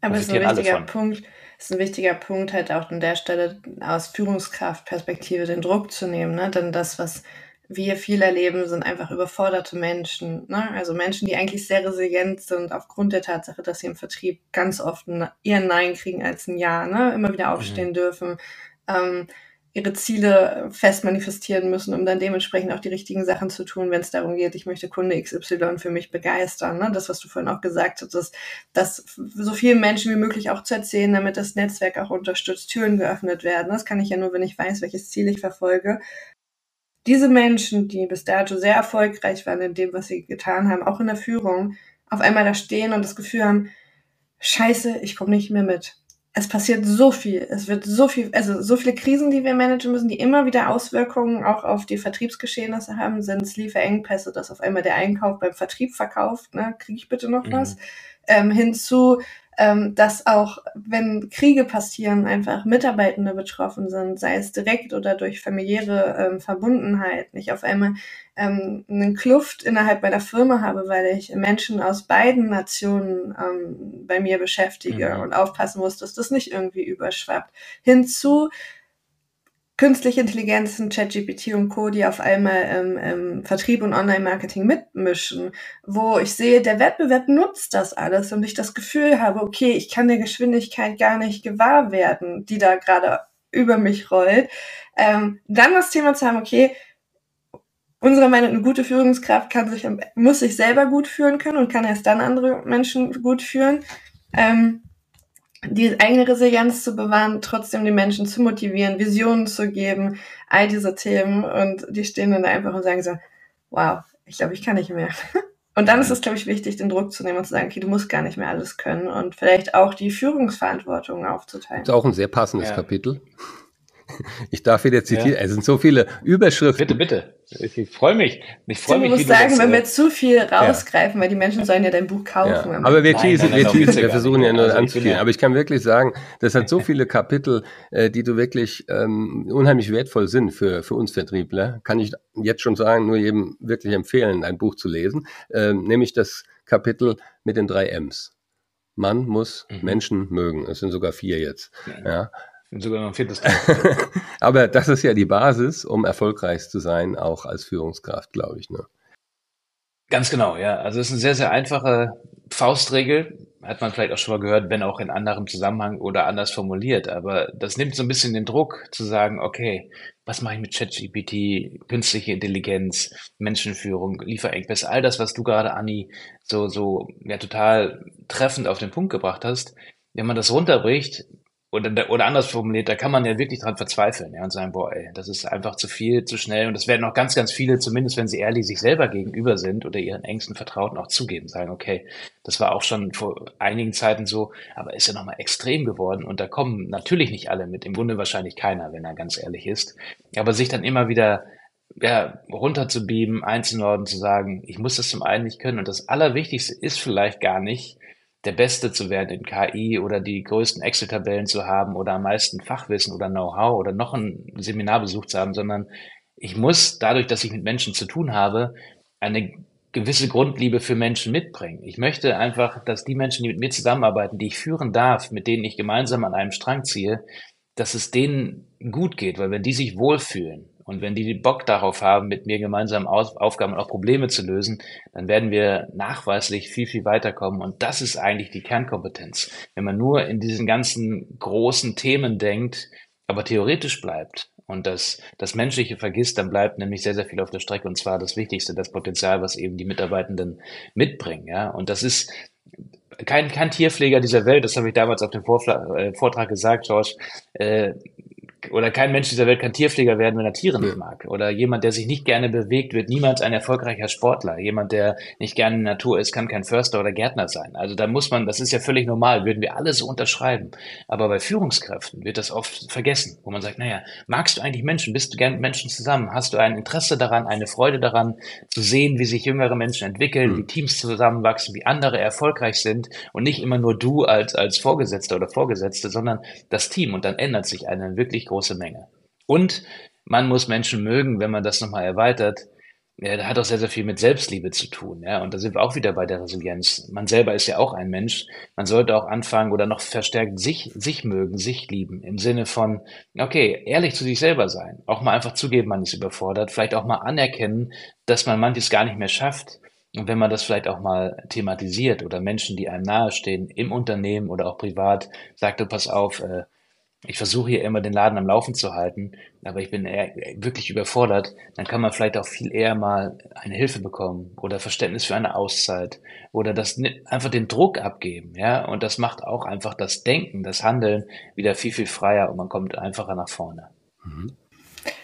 Aber es ist ein wichtiger Punkt, ist ein wichtiger Punkt, halt auch an der Stelle aus Führungskraftperspektive den Druck zu nehmen, ne? Denn das, was wir viel erleben, sind einfach überforderte Menschen. Ne? Also Menschen, die eigentlich sehr resilient sind aufgrund der Tatsache, dass sie im Vertrieb ganz oft eher ein Nein kriegen als ein Ja, ne? immer wieder aufstehen mhm. dürfen. Ähm, ihre Ziele fest manifestieren müssen, um dann dementsprechend auch die richtigen Sachen zu tun, wenn es darum geht, ich möchte Kunde XY für mich begeistern. Ne? Das, was du vorhin auch gesagt hast, dass, dass so vielen Menschen wie möglich auch zu erzählen, damit das Netzwerk auch unterstützt, Türen geöffnet werden. Das kann ich ja nur, wenn ich weiß, welches Ziel ich verfolge. Diese Menschen, die bis dato sehr erfolgreich waren in dem, was sie getan haben, auch in der Führung, auf einmal da stehen und das Gefühl haben, scheiße, ich komme nicht mehr mit. Es passiert so viel, es wird so viel, also so viele Krisen, die wir managen müssen, die immer wieder Auswirkungen auch auf die Vertriebsgeschehnisse haben, sind es Lieferengpässe, dass auf einmal der Einkauf beim Vertrieb verkauft, ne, kriege ich bitte noch mhm. was, ähm, hinzu ähm, dass auch, wenn Kriege passieren, einfach Mitarbeitende betroffen sind, sei es direkt oder durch familiäre ähm, Verbundenheit, nicht auf einmal ähm, eine Kluft innerhalb meiner Firma habe, weil ich Menschen aus beiden Nationen ähm, bei mir beschäftige mhm. und aufpassen muss, dass das nicht irgendwie überschwappt. Hinzu, künstliche Intelligenzen, ChatGPT und Co., die auf einmal ähm, ähm, Vertrieb und Online-Marketing mitmischen, wo ich sehe, der Wettbewerb nutzt das alles und ich das Gefühl habe, okay, ich kann der Geschwindigkeit gar nicht gewahr werden, die da gerade über mich rollt. Ähm, dann das Thema zu haben, okay, unserer Meinung nach eine gute Führungskraft kann sich, muss sich selber gut führen können und kann erst dann andere Menschen gut führen. Ähm, die eigene Resilienz zu bewahren, trotzdem die Menschen zu motivieren, Visionen zu geben, all diese Themen. Und die stehen dann einfach und sagen so, wow, ich glaube, ich kann nicht mehr. Und dann ist es, glaube ich, wichtig, den Druck zu nehmen und zu sagen, okay, du musst gar nicht mehr alles können und vielleicht auch die Führungsverantwortung aufzuteilen. Das ist auch ein sehr passendes ja. Kapitel. Ich darf wieder zitieren. Ja. Es sind so viele Überschriften. Bitte, bitte. Ich freue mich. Ich freue mich. Ich muss sagen, wenn wir äh, zu viel rausgreifen, ja. weil die Menschen sollen ja dein Buch kaufen. Ja. Aber wir, teasen, wir, teasen, wir versuchen ja nur also anzuspielen. Aber ich kann wirklich sagen, das hat so viele Kapitel, äh, die du wirklich ähm, unheimlich wertvoll sind für, für uns Vertriebler. Kann ich jetzt schon sagen, nur jedem wirklich empfehlen, ein Buch zu lesen. Ähm, nämlich das Kapitel mit den drei M's. Man muss mhm. Menschen mögen. Es sind sogar vier jetzt. Ja. Sogar noch ein viertes Aber das ist ja die Basis, um erfolgreich zu sein, auch als Führungskraft, glaube ich. Ne? Ganz genau, ja. Also es ist eine sehr, sehr einfache Faustregel. Hat man vielleicht auch schon mal gehört, wenn auch in anderem Zusammenhang oder anders formuliert. Aber das nimmt so ein bisschen den Druck zu sagen, okay, was mache ich mit ChatGPT, künstliche Intelligenz, Menschenführung, Lieferengpässe, all das, was du gerade, Anni, so, so, ja, total treffend auf den Punkt gebracht hast. Wenn man das runterbricht, oder, oder anders formuliert, da kann man ja wirklich dran verzweifeln ja, und sagen, boah, ey, das ist einfach zu viel, zu schnell. Und das werden auch ganz, ganz viele, zumindest wenn sie ehrlich sich selber gegenüber sind oder ihren engsten Vertrauten auch zugeben, sagen, okay, das war auch schon vor einigen Zeiten so, aber ist ja nochmal extrem geworden. Und da kommen natürlich nicht alle mit, im Grunde wahrscheinlich keiner, wenn er ganz ehrlich ist. Aber sich dann immer wieder ja, runterzubieben, einzunorden, zu sagen, ich muss das zum einen nicht können. Und das Allerwichtigste ist vielleicht gar nicht, der Beste zu werden in KI oder die größten Excel-Tabellen zu haben oder am meisten Fachwissen oder Know-how oder noch ein Seminar besucht zu haben, sondern ich muss dadurch, dass ich mit Menschen zu tun habe, eine gewisse Grundliebe für Menschen mitbringen. Ich möchte einfach, dass die Menschen, die mit mir zusammenarbeiten, die ich führen darf, mit denen ich gemeinsam an einem Strang ziehe, dass es denen gut geht, weil wenn die sich wohlfühlen, und wenn die Bock darauf haben, mit mir gemeinsam Auf Aufgaben und auch Probleme zu lösen, dann werden wir nachweislich viel, viel weiterkommen. Und das ist eigentlich die Kernkompetenz. Wenn man nur in diesen ganzen großen Themen denkt, aber theoretisch bleibt und das, das Menschliche vergisst, dann bleibt nämlich sehr, sehr viel auf der Strecke. Und zwar das Wichtigste, das Potenzial, was eben die Mitarbeitenden mitbringen. Ja? Und das ist kein, kein Tierpfleger dieser Welt, das habe ich damals auf dem Vortrag, äh, Vortrag gesagt, George, äh, oder kein Mensch dieser Welt kann Tierpfleger werden, wenn er Tiere nicht mag. Oder jemand, der sich nicht gerne bewegt, wird niemals ein erfolgreicher Sportler. Jemand, der nicht gerne in der Natur ist, kann kein Förster oder Gärtner sein. Also da muss man, das ist ja völlig normal, würden wir alle so unterschreiben. Aber bei Führungskräften wird das oft vergessen, wo man sagt, naja, magst du eigentlich Menschen? Bist du gern mit Menschen zusammen? Hast du ein Interesse daran, eine Freude daran, zu sehen, wie sich jüngere Menschen entwickeln, mhm. wie Teams zusammenwachsen, wie andere erfolgreich sind und nicht immer nur du als, als Vorgesetzter oder Vorgesetzte, sondern das Team. Und dann ändert sich eine wirklich große Menge. Und man muss Menschen mögen, wenn man das nochmal erweitert. ja, da hat auch sehr, sehr viel mit Selbstliebe zu tun. Ja? Und da sind wir auch wieder bei der Resilienz. Man selber ist ja auch ein Mensch. Man sollte auch anfangen oder noch verstärkt sich, sich mögen, sich lieben. Im Sinne von, okay, ehrlich zu sich selber sein. Auch mal einfach zugeben, man ist überfordert. Vielleicht auch mal anerkennen, dass man manches gar nicht mehr schafft. Und wenn man das vielleicht auch mal thematisiert oder Menschen, die einem nahestehen, im Unternehmen oder auch privat, sagt, du pass auf, äh, ich versuche hier immer den Laden am Laufen zu halten, aber ich bin eher wirklich überfordert, dann kann man vielleicht auch viel eher mal eine Hilfe bekommen oder Verständnis für eine Auszeit oder das einfach den Druck abgeben, ja, und das macht auch einfach das Denken, das Handeln wieder viel, viel freier und man kommt einfacher nach vorne. Mhm.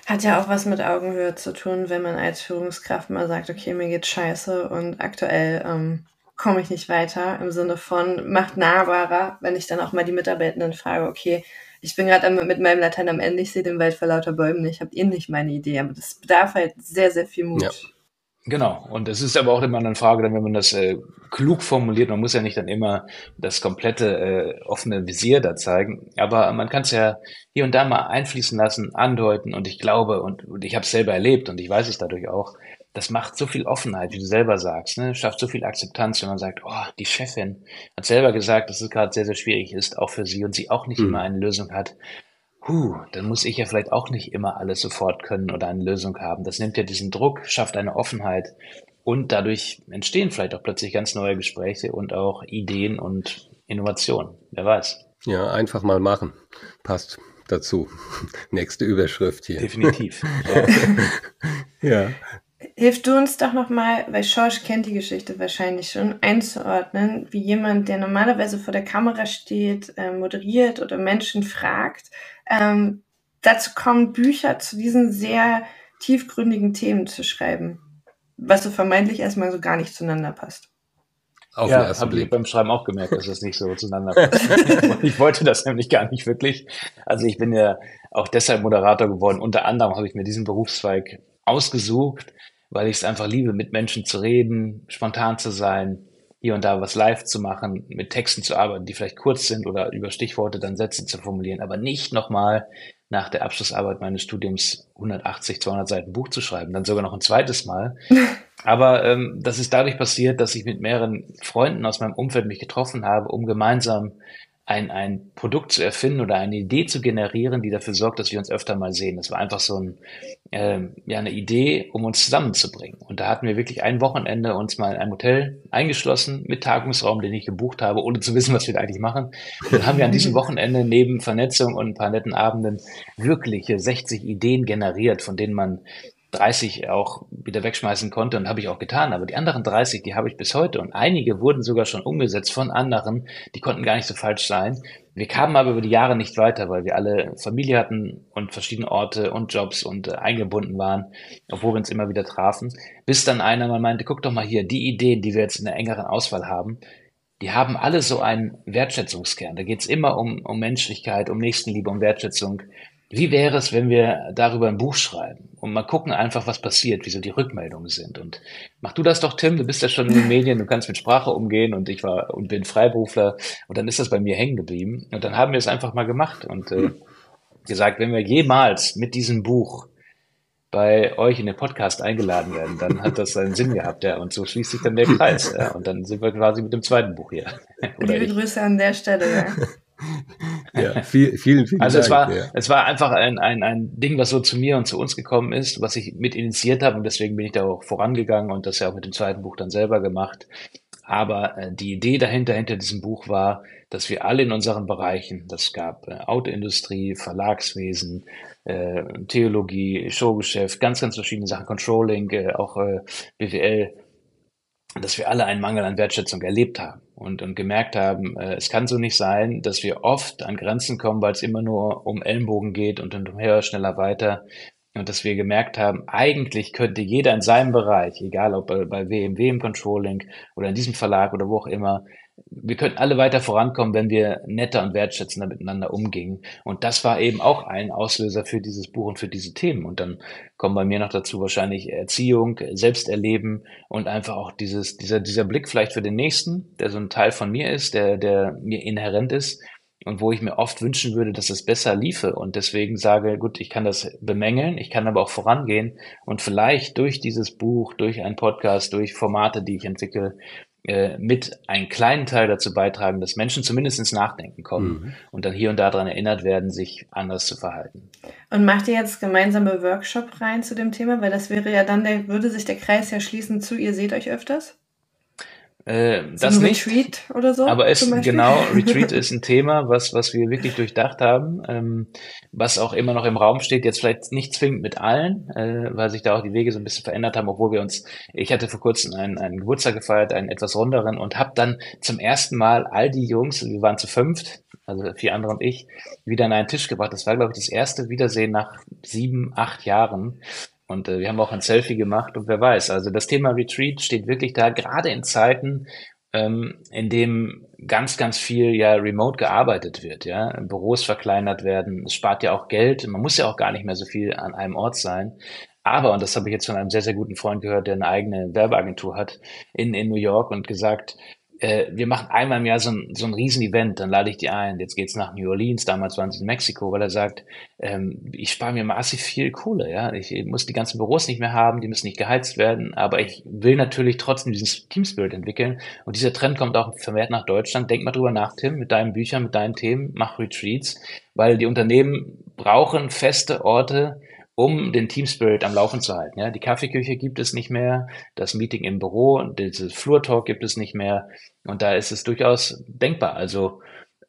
Hat ja auch was mit Augenhöhe zu tun, wenn man als Führungskraft mal sagt, okay, mir geht's scheiße und aktuell ähm, komme ich nicht weiter im Sinne von macht nahbarer, wenn ich dann auch mal die Mitarbeitenden frage, okay, ich bin gerade mit meinem Latein am Ende, ich sehe den Wald vor lauter Bäumen. Nicht, habt ihr nicht meine Idee, aber das bedarf halt sehr, sehr viel Mut. Ja. Genau, und es ist aber auch immer eine Frage, wenn man das äh, klug formuliert, man muss ja nicht dann immer das komplette äh, offene Visier da zeigen, aber man kann es ja hier und da mal einfließen lassen, andeuten. Und ich glaube und, und ich habe es selber erlebt und ich weiß es dadurch auch, das macht so viel Offenheit, wie du selber sagst, ne? schafft so viel Akzeptanz, wenn man sagt, oh, die Chefin hat selber gesagt, dass es gerade sehr, sehr schwierig ist, auch für sie und sie auch nicht mhm. immer eine Lösung hat. Huh, dann muss ich ja vielleicht auch nicht immer alles sofort können oder eine Lösung haben. Das nimmt ja diesen Druck, schafft eine Offenheit und dadurch entstehen vielleicht auch plötzlich ganz neue Gespräche und auch Ideen und Innovationen. Wer weiß. Ja, einfach mal machen. Passt dazu. Nächste Überschrift hier. Definitiv. ja. ja. Hilf du uns doch nochmal, weil Schorsch kennt die Geschichte wahrscheinlich schon, einzuordnen, wie jemand, der normalerweise vor der Kamera steht, äh, moderiert oder Menschen fragt, ähm, dazu kommen, Bücher zu diesen sehr tiefgründigen Themen zu schreiben, was so vermeintlich erstmal so gar nicht zueinander passt. Auf ja, habe ich beim Schreiben auch gemerkt, dass es nicht so zueinander passt. ich wollte das nämlich gar nicht wirklich. Also ich bin ja auch deshalb Moderator geworden. Unter anderem habe ich mir diesen Berufszweig ausgesucht, weil ich es einfach liebe, mit Menschen zu reden, spontan zu sein, hier und da was live zu machen, mit Texten zu arbeiten, die vielleicht kurz sind oder über Stichworte dann Sätze zu formulieren, aber nicht nochmal nach der Abschlussarbeit meines Studiums 180, 200 Seiten Buch zu schreiben, dann sogar noch ein zweites Mal. Aber ähm, das ist dadurch passiert, dass ich mit mehreren Freunden aus meinem Umfeld mich getroffen habe, um gemeinsam ein, ein Produkt zu erfinden oder eine Idee zu generieren, die dafür sorgt, dass wir uns öfter mal sehen. Das war einfach so ein, äh, ja, eine Idee, um uns zusammenzubringen. Und da hatten wir wirklich ein Wochenende uns mal in einem Hotel eingeschlossen mit Tagungsraum, den ich gebucht habe, ohne zu wissen, was wir da eigentlich machen. Und dann haben wir an diesem Wochenende neben Vernetzung und ein paar netten Abenden wirkliche 60 Ideen generiert, von denen man 30 auch wieder wegschmeißen konnte und habe ich auch getan. Aber die anderen 30, die habe ich bis heute und einige wurden sogar schon umgesetzt von anderen, die konnten gar nicht so falsch sein. Wir kamen aber über die Jahre nicht weiter, weil wir alle Familie hatten und verschiedene Orte und Jobs und äh, eingebunden waren, obwohl wir uns immer wieder trafen. Bis dann einer mal meinte, guck doch mal hier, die Ideen, die wir jetzt in der engeren Auswahl haben, die haben alle so einen Wertschätzungskern. Da geht's immer um, um Menschlichkeit, um Nächstenliebe, um Wertschätzung. Wie wäre es, wenn wir darüber ein Buch schreiben und mal gucken einfach, was passiert, wie so die Rückmeldungen sind? Und mach du das doch, Tim, du bist ja schon in den Medien, du kannst mit Sprache umgehen und ich war und bin Freiberufler und dann ist das bei mir hängen geblieben und dann haben wir es einfach mal gemacht und äh, gesagt, wenn wir jemals mit diesem Buch bei euch in den Podcast eingeladen werden, dann hat das seinen Sinn gehabt, ja. Und so schließt sich dann der Kreis. Ja. Und dann sind wir quasi mit dem zweiten Buch hier. Liebe Grüße an der Stelle, ja. ja, viel, vielen, vielen also Dank. es war, ja. es war einfach ein, ein, ein Ding, was so zu mir und zu uns gekommen ist, was ich mit initiiert habe und deswegen bin ich da auch vorangegangen und das ja auch mit dem zweiten Buch dann selber gemacht. Aber äh, die Idee dahinter, hinter diesem Buch war, dass wir alle in unseren Bereichen, das gab äh, Autoindustrie, Verlagswesen, äh, Theologie, Showgeschäft, ganz, ganz verschiedene Sachen, Controlling, äh, auch äh, BWL, dass wir alle einen Mangel an Wertschätzung erlebt haben und, und gemerkt haben, äh, es kann so nicht sein, dass wir oft an Grenzen kommen, weil es immer nur um Ellenbogen geht und um höher, schneller, weiter. Und dass wir gemerkt haben, eigentlich könnte jeder in seinem Bereich, egal ob bei, bei WMW im Controlling oder in diesem Verlag oder wo auch immer, wir könnten alle weiter vorankommen, wenn wir netter und wertschätzender miteinander umgingen. Und das war eben auch ein Auslöser für dieses Buch und für diese Themen. Und dann kommen bei mir noch dazu wahrscheinlich Erziehung, Selbsterleben und einfach auch dieses, dieser, dieser Blick vielleicht für den Nächsten, der so ein Teil von mir ist, der, der mir inhärent ist und wo ich mir oft wünschen würde, dass es besser liefe und deswegen sage, gut, ich kann das bemängeln, ich kann aber auch vorangehen und vielleicht durch dieses Buch, durch einen Podcast, durch Formate, die ich entwickle, äh, mit einen kleinen Teil dazu beitragen, dass Menschen zumindest ins Nachdenken kommen mhm. und dann hier und da daran erinnert werden, sich anders zu verhalten. Und macht ihr jetzt gemeinsame Workshop rein zu dem Thema? Weil das wäre ja dann, der, würde sich der Kreis ja schließen zu, ihr seht euch öfters? Äh, so das nicht. Retreat oder so? Aber es, genau, Retreat ist ein Thema, was, was wir wirklich durchdacht haben, ähm, was auch immer noch im Raum steht. Jetzt vielleicht nicht zwingend mit allen, äh, weil sich da auch die Wege so ein bisschen verändert haben, obwohl wir uns, ich hatte vor kurzem einen, einen Geburtstag gefeiert, einen etwas runderen und habe dann zum ersten Mal all die Jungs, wir waren zu fünft, also vier andere und ich, wieder an einen Tisch gebracht. Das war, glaube ich, das erste Wiedersehen nach sieben, acht Jahren. Und äh, wir haben auch ein Selfie gemacht und wer weiß. Also das Thema Retreat steht wirklich da, gerade in Zeiten, ähm, in dem ganz, ganz viel ja remote gearbeitet wird, ja, Büros verkleinert werden. Es spart ja auch Geld. Man muss ja auch gar nicht mehr so viel an einem Ort sein. Aber, und das habe ich jetzt von einem sehr, sehr guten Freund gehört, der eine eigene Werbeagentur hat in, in New York und gesagt, äh, wir machen einmal im Jahr so ein, so ein Riesen-Event, dann lade ich die ein. Jetzt geht's nach New Orleans, damals waren sie in Mexiko, weil er sagt, ähm, ich spare mir massiv viel Kohle, ja. Ich muss die ganzen Büros nicht mehr haben, die müssen nicht geheizt werden, aber ich will natürlich trotzdem diesen Teamspirit entwickeln. Und dieser Trend kommt auch vermehrt nach Deutschland. Denk mal drüber nach, Tim, mit deinen Büchern, mit deinen Themen, mach Retreats, weil die Unternehmen brauchen feste Orte, um den Team Spirit am Laufen zu halten. Ja, die Kaffeeküche gibt es nicht mehr, das Meeting im Büro, dieses Floor Talk gibt es nicht mehr. Und da ist es durchaus denkbar. Also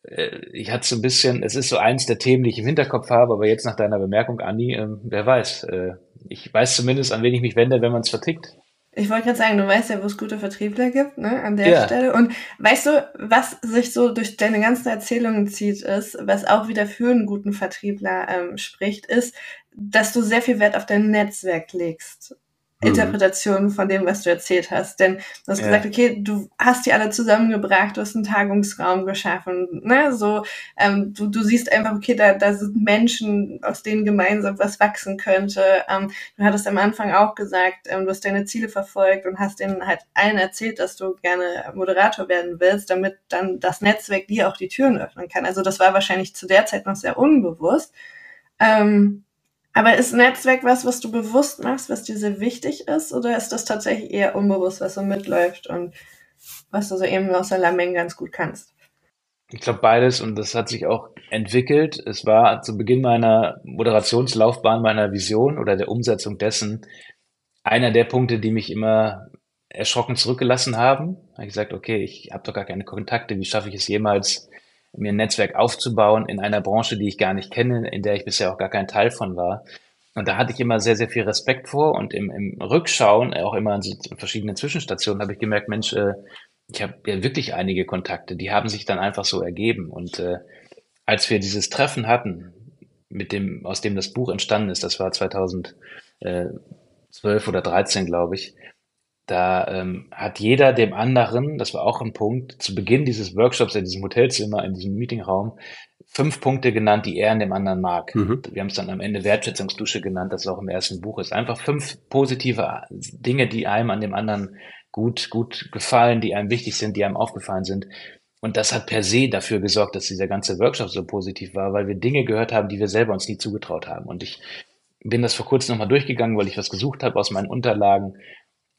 äh, ich hatte so ein bisschen, es ist so eins der Themen, die ich im Hinterkopf habe, aber jetzt nach deiner Bemerkung, Andi, äh, wer weiß. Äh, ich weiß zumindest, an wen ich mich wende, wenn man es vertickt. Ich wollte gerade sagen, du weißt ja, wo es gute Vertriebler gibt, ne, an der ja. Stelle. Und weißt du, was sich so durch deine ganzen Erzählungen zieht, ist, was auch wieder für einen guten Vertriebler ähm, spricht, ist, dass du sehr viel Wert auf dein Netzwerk legst. Mhm. Interpretation von dem, was du erzählt hast. Denn du hast ja. gesagt, okay, du hast die alle zusammengebracht, du hast einen Tagungsraum geschaffen, ne, so, ähm, du, du siehst einfach, okay, da, da sind Menschen, aus denen gemeinsam was wachsen könnte. Ähm, du hattest am Anfang auch gesagt, ähm, du hast deine Ziele verfolgt und hast denen halt allen erzählt, dass du gerne Moderator werden willst, damit dann das Netzwerk dir auch die Türen öffnen kann. Also das war wahrscheinlich zu der Zeit noch sehr unbewusst. Ähm, aber ist Netzwerk was, was du bewusst machst, was dir sehr wichtig ist, oder ist das tatsächlich eher unbewusst, was so mitläuft und was du so eben aus der Lameng ganz gut kannst? Ich glaube beides und das hat sich auch entwickelt. Es war zu Beginn meiner Moderationslaufbahn, meiner Vision oder der Umsetzung dessen einer der Punkte, die mich immer erschrocken zurückgelassen haben. Da habe ich gesagt, okay, ich habe doch gar keine Kontakte. Wie schaffe ich es jemals, mir ein Netzwerk aufzubauen in einer Branche, die ich gar nicht kenne, in der ich bisher auch gar kein Teil von war. Und da hatte ich immer sehr, sehr viel Respekt vor und im, im Rückschauen, auch immer so verschiedenen Zwischenstationen, habe ich gemerkt, Mensch, äh, ich habe ja wirklich einige Kontakte, die haben sich dann einfach so ergeben. Und äh, als wir dieses Treffen hatten, mit dem, aus dem das Buch entstanden ist, das war 2012 oder 13, glaube ich, da ähm, hat jeder dem anderen, das war auch ein Punkt, zu Beginn dieses Workshops in diesem Hotelzimmer, in diesem Meetingraum, fünf Punkte genannt, die er an dem anderen mag. Mhm. Wir haben es dann am Ende Wertschätzungsdusche genannt, das auch im ersten Buch ist. Einfach fünf positive Dinge, die einem an dem anderen gut, gut gefallen, die einem wichtig sind, die einem aufgefallen sind. Und das hat per se dafür gesorgt, dass dieser ganze Workshop so positiv war, weil wir Dinge gehört haben, die wir selber uns nie zugetraut haben. Und ich bin das vor kurzem nochmal durchgegangen, weil ich was gesucht habe aus meinen Unterlagen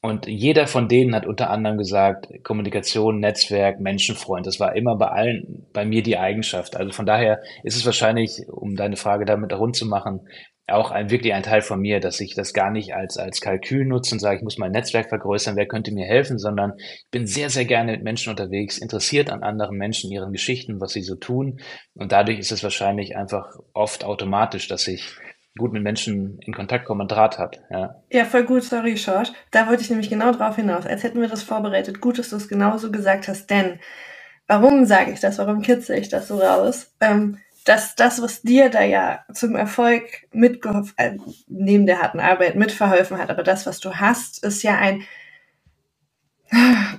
und jeder von denen hat unter anderem gesagt, Kommunikation, Netzwerk, Menschenfreund. Das war immer bei allen, bei mir die Eigenschaft. Also von daher ist es wahrscheinlich, um deine Frage damit rund zu machen, auch ein, wirklich ein Teil von mir, dass ich das gar nicht als, als Kalkül nutze und sage, ich muss mein Netzwerk vergrößern, wer könnte mir helfen, sondern ich bin sehr, sehr gerne mit Menschen unterwegs, interessiert an anderen Menschen, ihren Geschichten, was sie so tun. Und dadurch ist es wahrscheinlich einfach oft automatisch, dass ich gut mit Menschen in Kontakt kommen und Draht hat. Ja. ja, voll gut, sorry, Short. Da wollte ich nämlich genau drauf hinaus, als hätten wir das vorbereitet. Gut, dass du es genauso gesagt hast, denn warum sage ich das, warum kitzel ich das so raus? Ähm, dass das, was dir da ja zum Erfolg mitgeholfen, äh, neben der harten Arbeit mitverholfen hat, aber das, was du hast, ist ja ein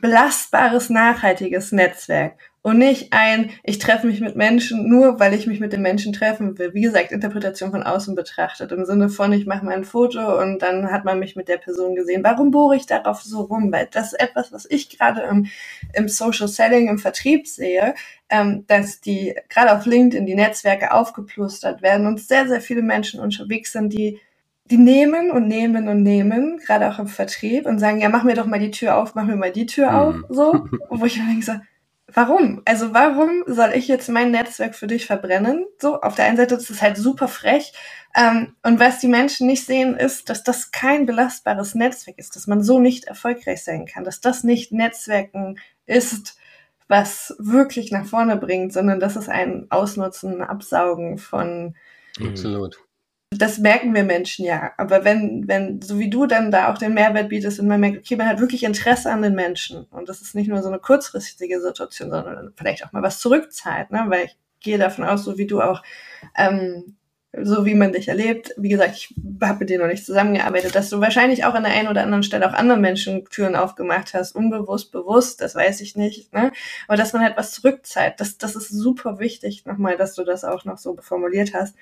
belastbares, nachhaltiges Netzwerk und nicht ein, ich treffe mich mit Menschen nur, weil ich mich mit den Menschen treffen will. Wie gesagt, Interpretation von außen betrachtet, im Sinne von, ich mache mal ein Foto und dann hat man mich mit der Person gesehen. Warum bohre ich darauf so rum? Weil das ist etwas, was ich gerade im, im Social Selling, im Vertrieb sehe, ähm, dass die gerade auf LinkedIn die Netzwerke aufgeplustert werden und sehr, sehr viele Menschen unterwegs sind, die die nehmen und nehmen und nehmen, gerade auch im Vertrieb und sagen, ja, mach mir doch mal die Tür auf, mach mir mal die Tür auf, mhm. so. wo ich mir denke so, warum? Also warum soll ich jetzt mein Netzwerk für dich verbrennen? So, auf der einen Seite ist es halt super frech. Ähm, und was die Menschen nicht sehen, ist, dass das kein belastbares Netzwerk ist, dass man so nicht erfolgreich sein kann, dass das nicht Netzwerken ist, was wirklich nach vorne bringt, sondern das ist ein Ausnutzen, Absaugen von Absolut das merken wir Menschen ja. Aber wenn, wenn, so wie du dann da auch den Mehrwert bietest und man merkt, okay, man hat wirklich Interesse an den Menschen und das ist nicht nur so eine kurzfristige Situation, sondern vielleicht auch mal was zurückzahlt, ne? Weil ich gehe davon aus, so wie du auch, ähm, so wie man dich erlebt, wie gesagt, ich habe mit dir noch nicht zusammengearbeitet, dass du wahrscheinlich auch an der einen oder anderen Stelle auch anderen Menschen Türen aufgemacht hast, unbewusst, bewusst, das weiß ich nicht, ne? Aber dass man halt was zurückzahlt, das, das ist super wichtig, nochmal, dass du das auch noch so formuliert hast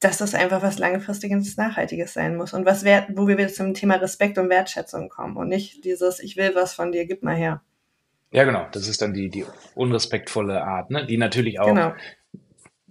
dass das einfach was langfristiges, nachhaltiges sein muss und was wert, wo wir wieder zum Thema Respekt und Wertschätzung kommen und nicht dieses, ich will was von dir, gib mal her. Ja, genau. Das ist dann die, die unrespektvolle Art, ne? die natürlich auch genau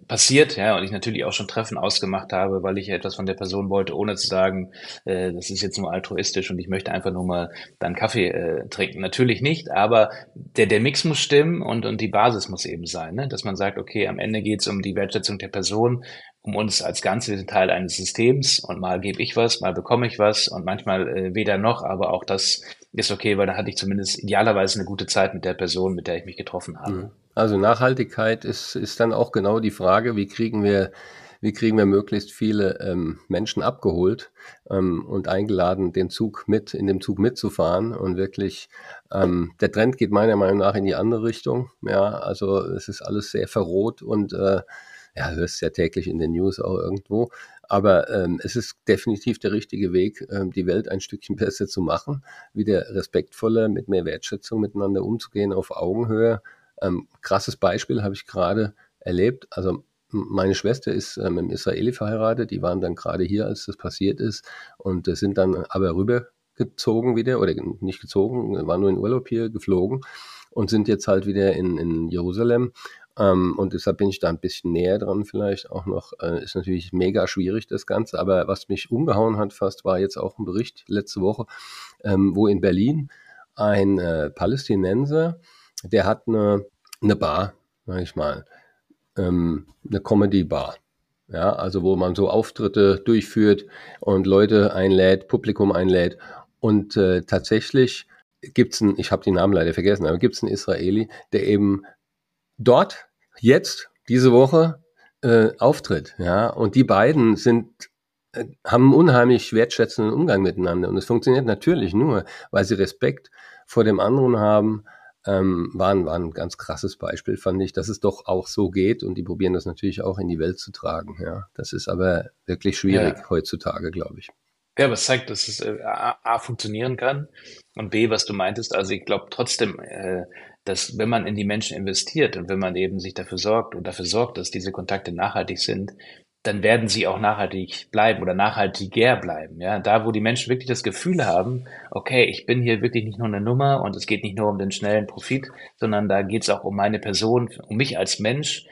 passiert, ja, und ich natürlich auch schon Treffen ausgemacht habe, weil ich etwas von der Person wollte, ohne zu sagen, äh, das ist jetzt nur altruistisch und ich möchte einfach nur mal dann Kaffee äh, trinken. Natürlich nicht, aber der, der Mix muss stimmen und, und die Basis muss eben sein, ne? dass man sagt, okay, am Ende geht es um die Wertschätzung der Person, um uns als Ganze, wir sind Teil eines Systems und mal gebe ich was, mal bekomme ich was und manchmal äh, weder noch, aber auch das ist okay, weil da hatte ich zumindest idealerweise eine gute Zeit mit der Person, mit der ich mich getroffen habe. Mhm. Also Nachhaltigkeit ist, ist dann auch genau die Frage, wie kriegen wir, wie kriegen wir möglichst viele ähm, Menschen abgeholt ähm, und eingeladen, den Zug mit, in dem Zug mitzufahren und wirklich, ähm, der Trend geht meiner Meinung nach in die andere Richtung. Ja, also es ist alles sehr verroht und äh, ja, hörst ja täglich in den News auch irgendwo. Aber ähm, es ist definitiv der richtige Weg, ähm, die Welt ein Stückchen besser zu machen, wieder respektvoller, mit mehr Wertschätzung miteinander umzugehen, auf Augenhöhe ähm, krasses Beispiel habe ich gerade erlebt. Also meine Schwester ist mit einem Israeli verheiratet, die waren dann gerade hier, als das passiert ist und äh, sind dann aber rübergezogen wieder oder nicht gezogen, waren nur in Urlaub hier geflogen und sind jetzt halt wieder in, in Jerusalem. Ähm, und deshalb bin ich da ein bisschen näher dran vielleicht auch noch. Äh, ist natürlich mega schwierig das Ganze, aber was mich umgehauen hat fast, war jetzt auch ein Bericht letzte Woche, ähm, wo in Berlin ein äh, Palästinenser der hat eine, eine Bar, sag ich mal, ähm, eine Comedy-Bar. Ja, also wo man so Auftritte durchführt und Leute einlädt, Publikum einlädt. Und äh, tatsächlich gibt's einen, ich habe die Namen leider vergessen, aber gibt's einen Israeli, der eben dort jetzt diese Woche äh, auftritt. Ja, und die beiden sind äh, haben einen unheimlich wertschätzenden Umgang miteinander. Und es funktioniert natürlich nur, weil sie Respekt vor dem anderen haben, ähm, war, ein, war ein ganz krasses Beispiel, fand ich, dass es doch auch so geht und die probieren das natürlich auch in die Welt zu tragen. Ja, das ist aber wirklich schwierig ja. heutzutage, glaube ich. Ja, aber es zeigt, dass es äh, A, A, funktionieren kann und B, was du meintest, also ich glaube trotzdem, äh, dass wenn man in die Menschen investiert und wenn man eben sich dafür sorgt und dafür sorgt, dass diese Kontakte nachhaltig sind, dann werden sie auch nachhaltig bleiben oder nachhaltiger bleiben. Ja, da wo die Menschen wirklich das Gefühl haben, okay, ich bin hier wirklich nicht nur eine Nummer und es geht nicht nur um den schnellen Profit, sondern da geht es auch um meine Person, um mich als Mensch.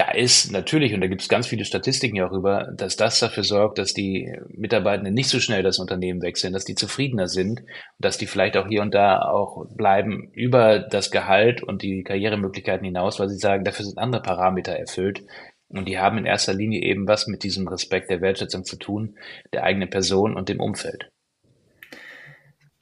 Da ist natürlich, und da gibt es ganz viele Statistiken ja auch über, dass das dafür sorgt, dass die Mitarbeitenden nicht so schnell das Unternehmen wechseln, dass die zufriedener sind und dass die vielleicht auch hier und da auch bleiben über das Gehalt und die Karrieremöglichkeiten hinaus, weil sie sagen, dafür sind andere Parameter erfüllt, und die haben in erster Linie eben was mit diesem Respekt der Wertschätzung zu tun, der eigenen Person und dem Umfeld.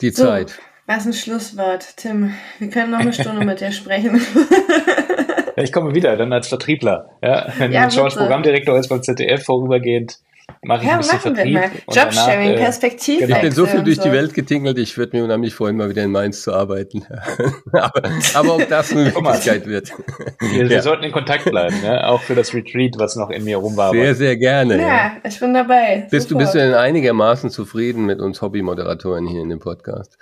Die Zeit. So, was ein Schlusswort, Tim. Wir können noch eine Stunde mit dir sprechen. ja, ich komme wieder, dann als Vertriebler. Ja, wenn ja, George Programmdirektor ist beim ZDF vorübergehend, mache ich ja, ein bisschen Vertrieb. Jobsharing, äh, Perspektiv. Genau. Ich bin so viel durch so. die Welt getingelt, ich würde mir unheimlich freuen, mal wieder in Mainz zu arbeiten. aber, aber ob das eine Möglichkeit wird. Wir, ja. wir, sollten in Kontakt bleiben, ja? auch für das Retreat, was noch in mir rum war. Sehr, sehr gerne. Ja, ich bin dabei. Bist du, bist du denn einigermaßen zufrieden mit uns Hobbymoderatoren hier in dem Podcast?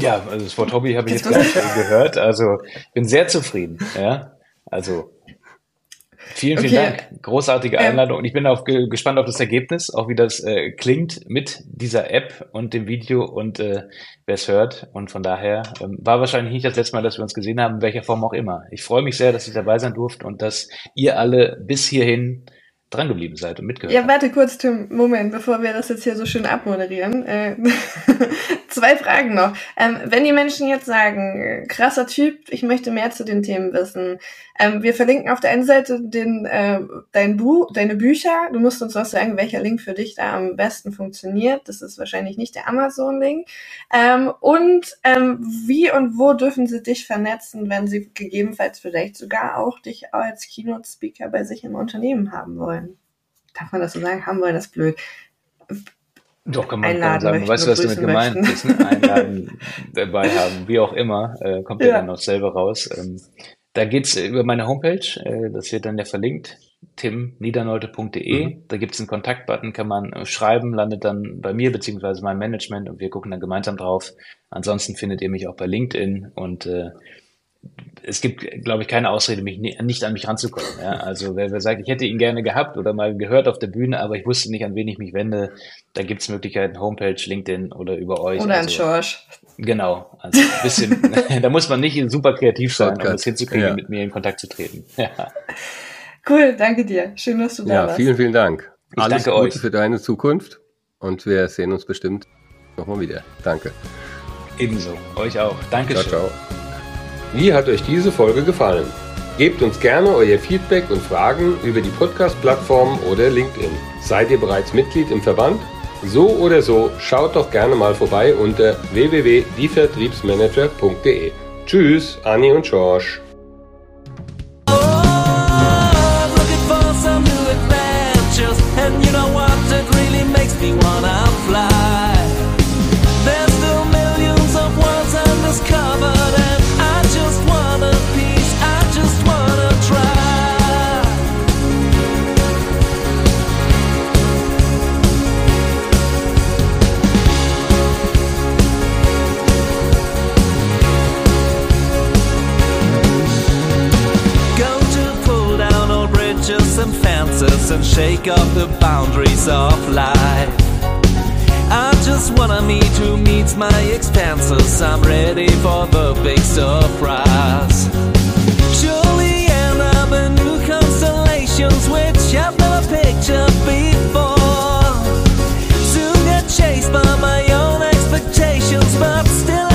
Ja, also das Wort Hobby habe ich jetzt gerade gehört. Also bin sehr zufrieden. Ja, also Vielen, vielen okay. Dank. Großartige ähm, Einladung. Und ich bin auch ge gespannt auf das Ergebnis, auch wie das äh, klingt mit dieser App und dem Video und äh, wer es hört. Und von daher ähm, war wahrscheinlich nicht das letzte Mal, dass wir uns gesehen haben, in welcher Form auch immer. Ich freue mich sehr, dass ich dabei sein durfte und dass ihr alle bis hierhin dran geblieben seid und mitgehört Ja, warte kurz, Tim, Moment, bevor wir das jetzt hier so schön abmoderieren. Äh, zwei Fragen noch. Ähm, wenn die Menschen jetzt sagen, äh, krasser Typ, ich möchte mehr zu den Themen wissen, ähm, wir verlinken auf der einen Seite den, äh, dein Buch, deine Bücher. Du musst uns auch sagen, welcher Link für dich da am besten funktioniert. Das ist wahrscheinlich nicht der Amazon-Link. Ähm, und ähm, wie und wo dürfen sie dich vernetzen, wenn sie gegebenenfalls vielleicht sogar auch dich als Keynote-Speaker bei sich im Unternehmen haben wollen? Darf man das so sagen? Haben wollen, das ist blöd. Doch, kann man, einladen kann man sagen. Weißt du, was damit gemeint ist? Ne? Einladen dabei haben, wie auch immer, äh, kommt ja dann noch selber raus. Ähm, da geht's über meine Homepage, äh, das wird dann ja verlinkt, timniederneute.de. Mhm. Da gibt's einen Kontaktbutton, kann man äh, schreiben, landet dann bei mir beziehungsweise meinem Management und wir gucken dann gemeinsam drauf. Ansonsten findet ihr mich auch bei LinkedIn und äh, es gibt, glaube ich, keine Ausrede, mich nicht an mich ranzukommen. Ja? Also wer, wer sagt, ich hätte ihn gerne gehabt oder mal gehört auf der Bühne, aber ich wusste nicht, an wen ich mich wende, da gibt's Möglichkeiten, Homepage, LinkedIn oder über euch. Oder also, an George. Genau, also ein bisschen, da muss man nicht super kreativ sein, um das hinzukriegen, ja. mit mir in Kontakt zu treten. Ja. Cool, danke dir. Schön, dass du da ja, warst. Vielen, vielen Dank. Ich Alles Gute euch. für deine Zukunft und wir sehen uns bestimmt nochmal wieder. Danke. Ebenso. Euch auch. Dankeschön. Ciao, ciao. Wie hat euch diese Folge gefallen? Gebt uns gerne euer Feedback und Fragen über die Podcast-Plattform oder LinkedIn. Seid ihr bereits Mitglied im Verband? So oder so, schaut doch gerne mal vorbei unter www.dievertriebsmanager.de. Tschüss, Anni und George. and shake up the boundaries of life. I just wanna meet who meets my expenses. I'm ready for the big surprise. Surely end up in new constellations, which I've never pictured before. Soon get chased by my own expectations, but still.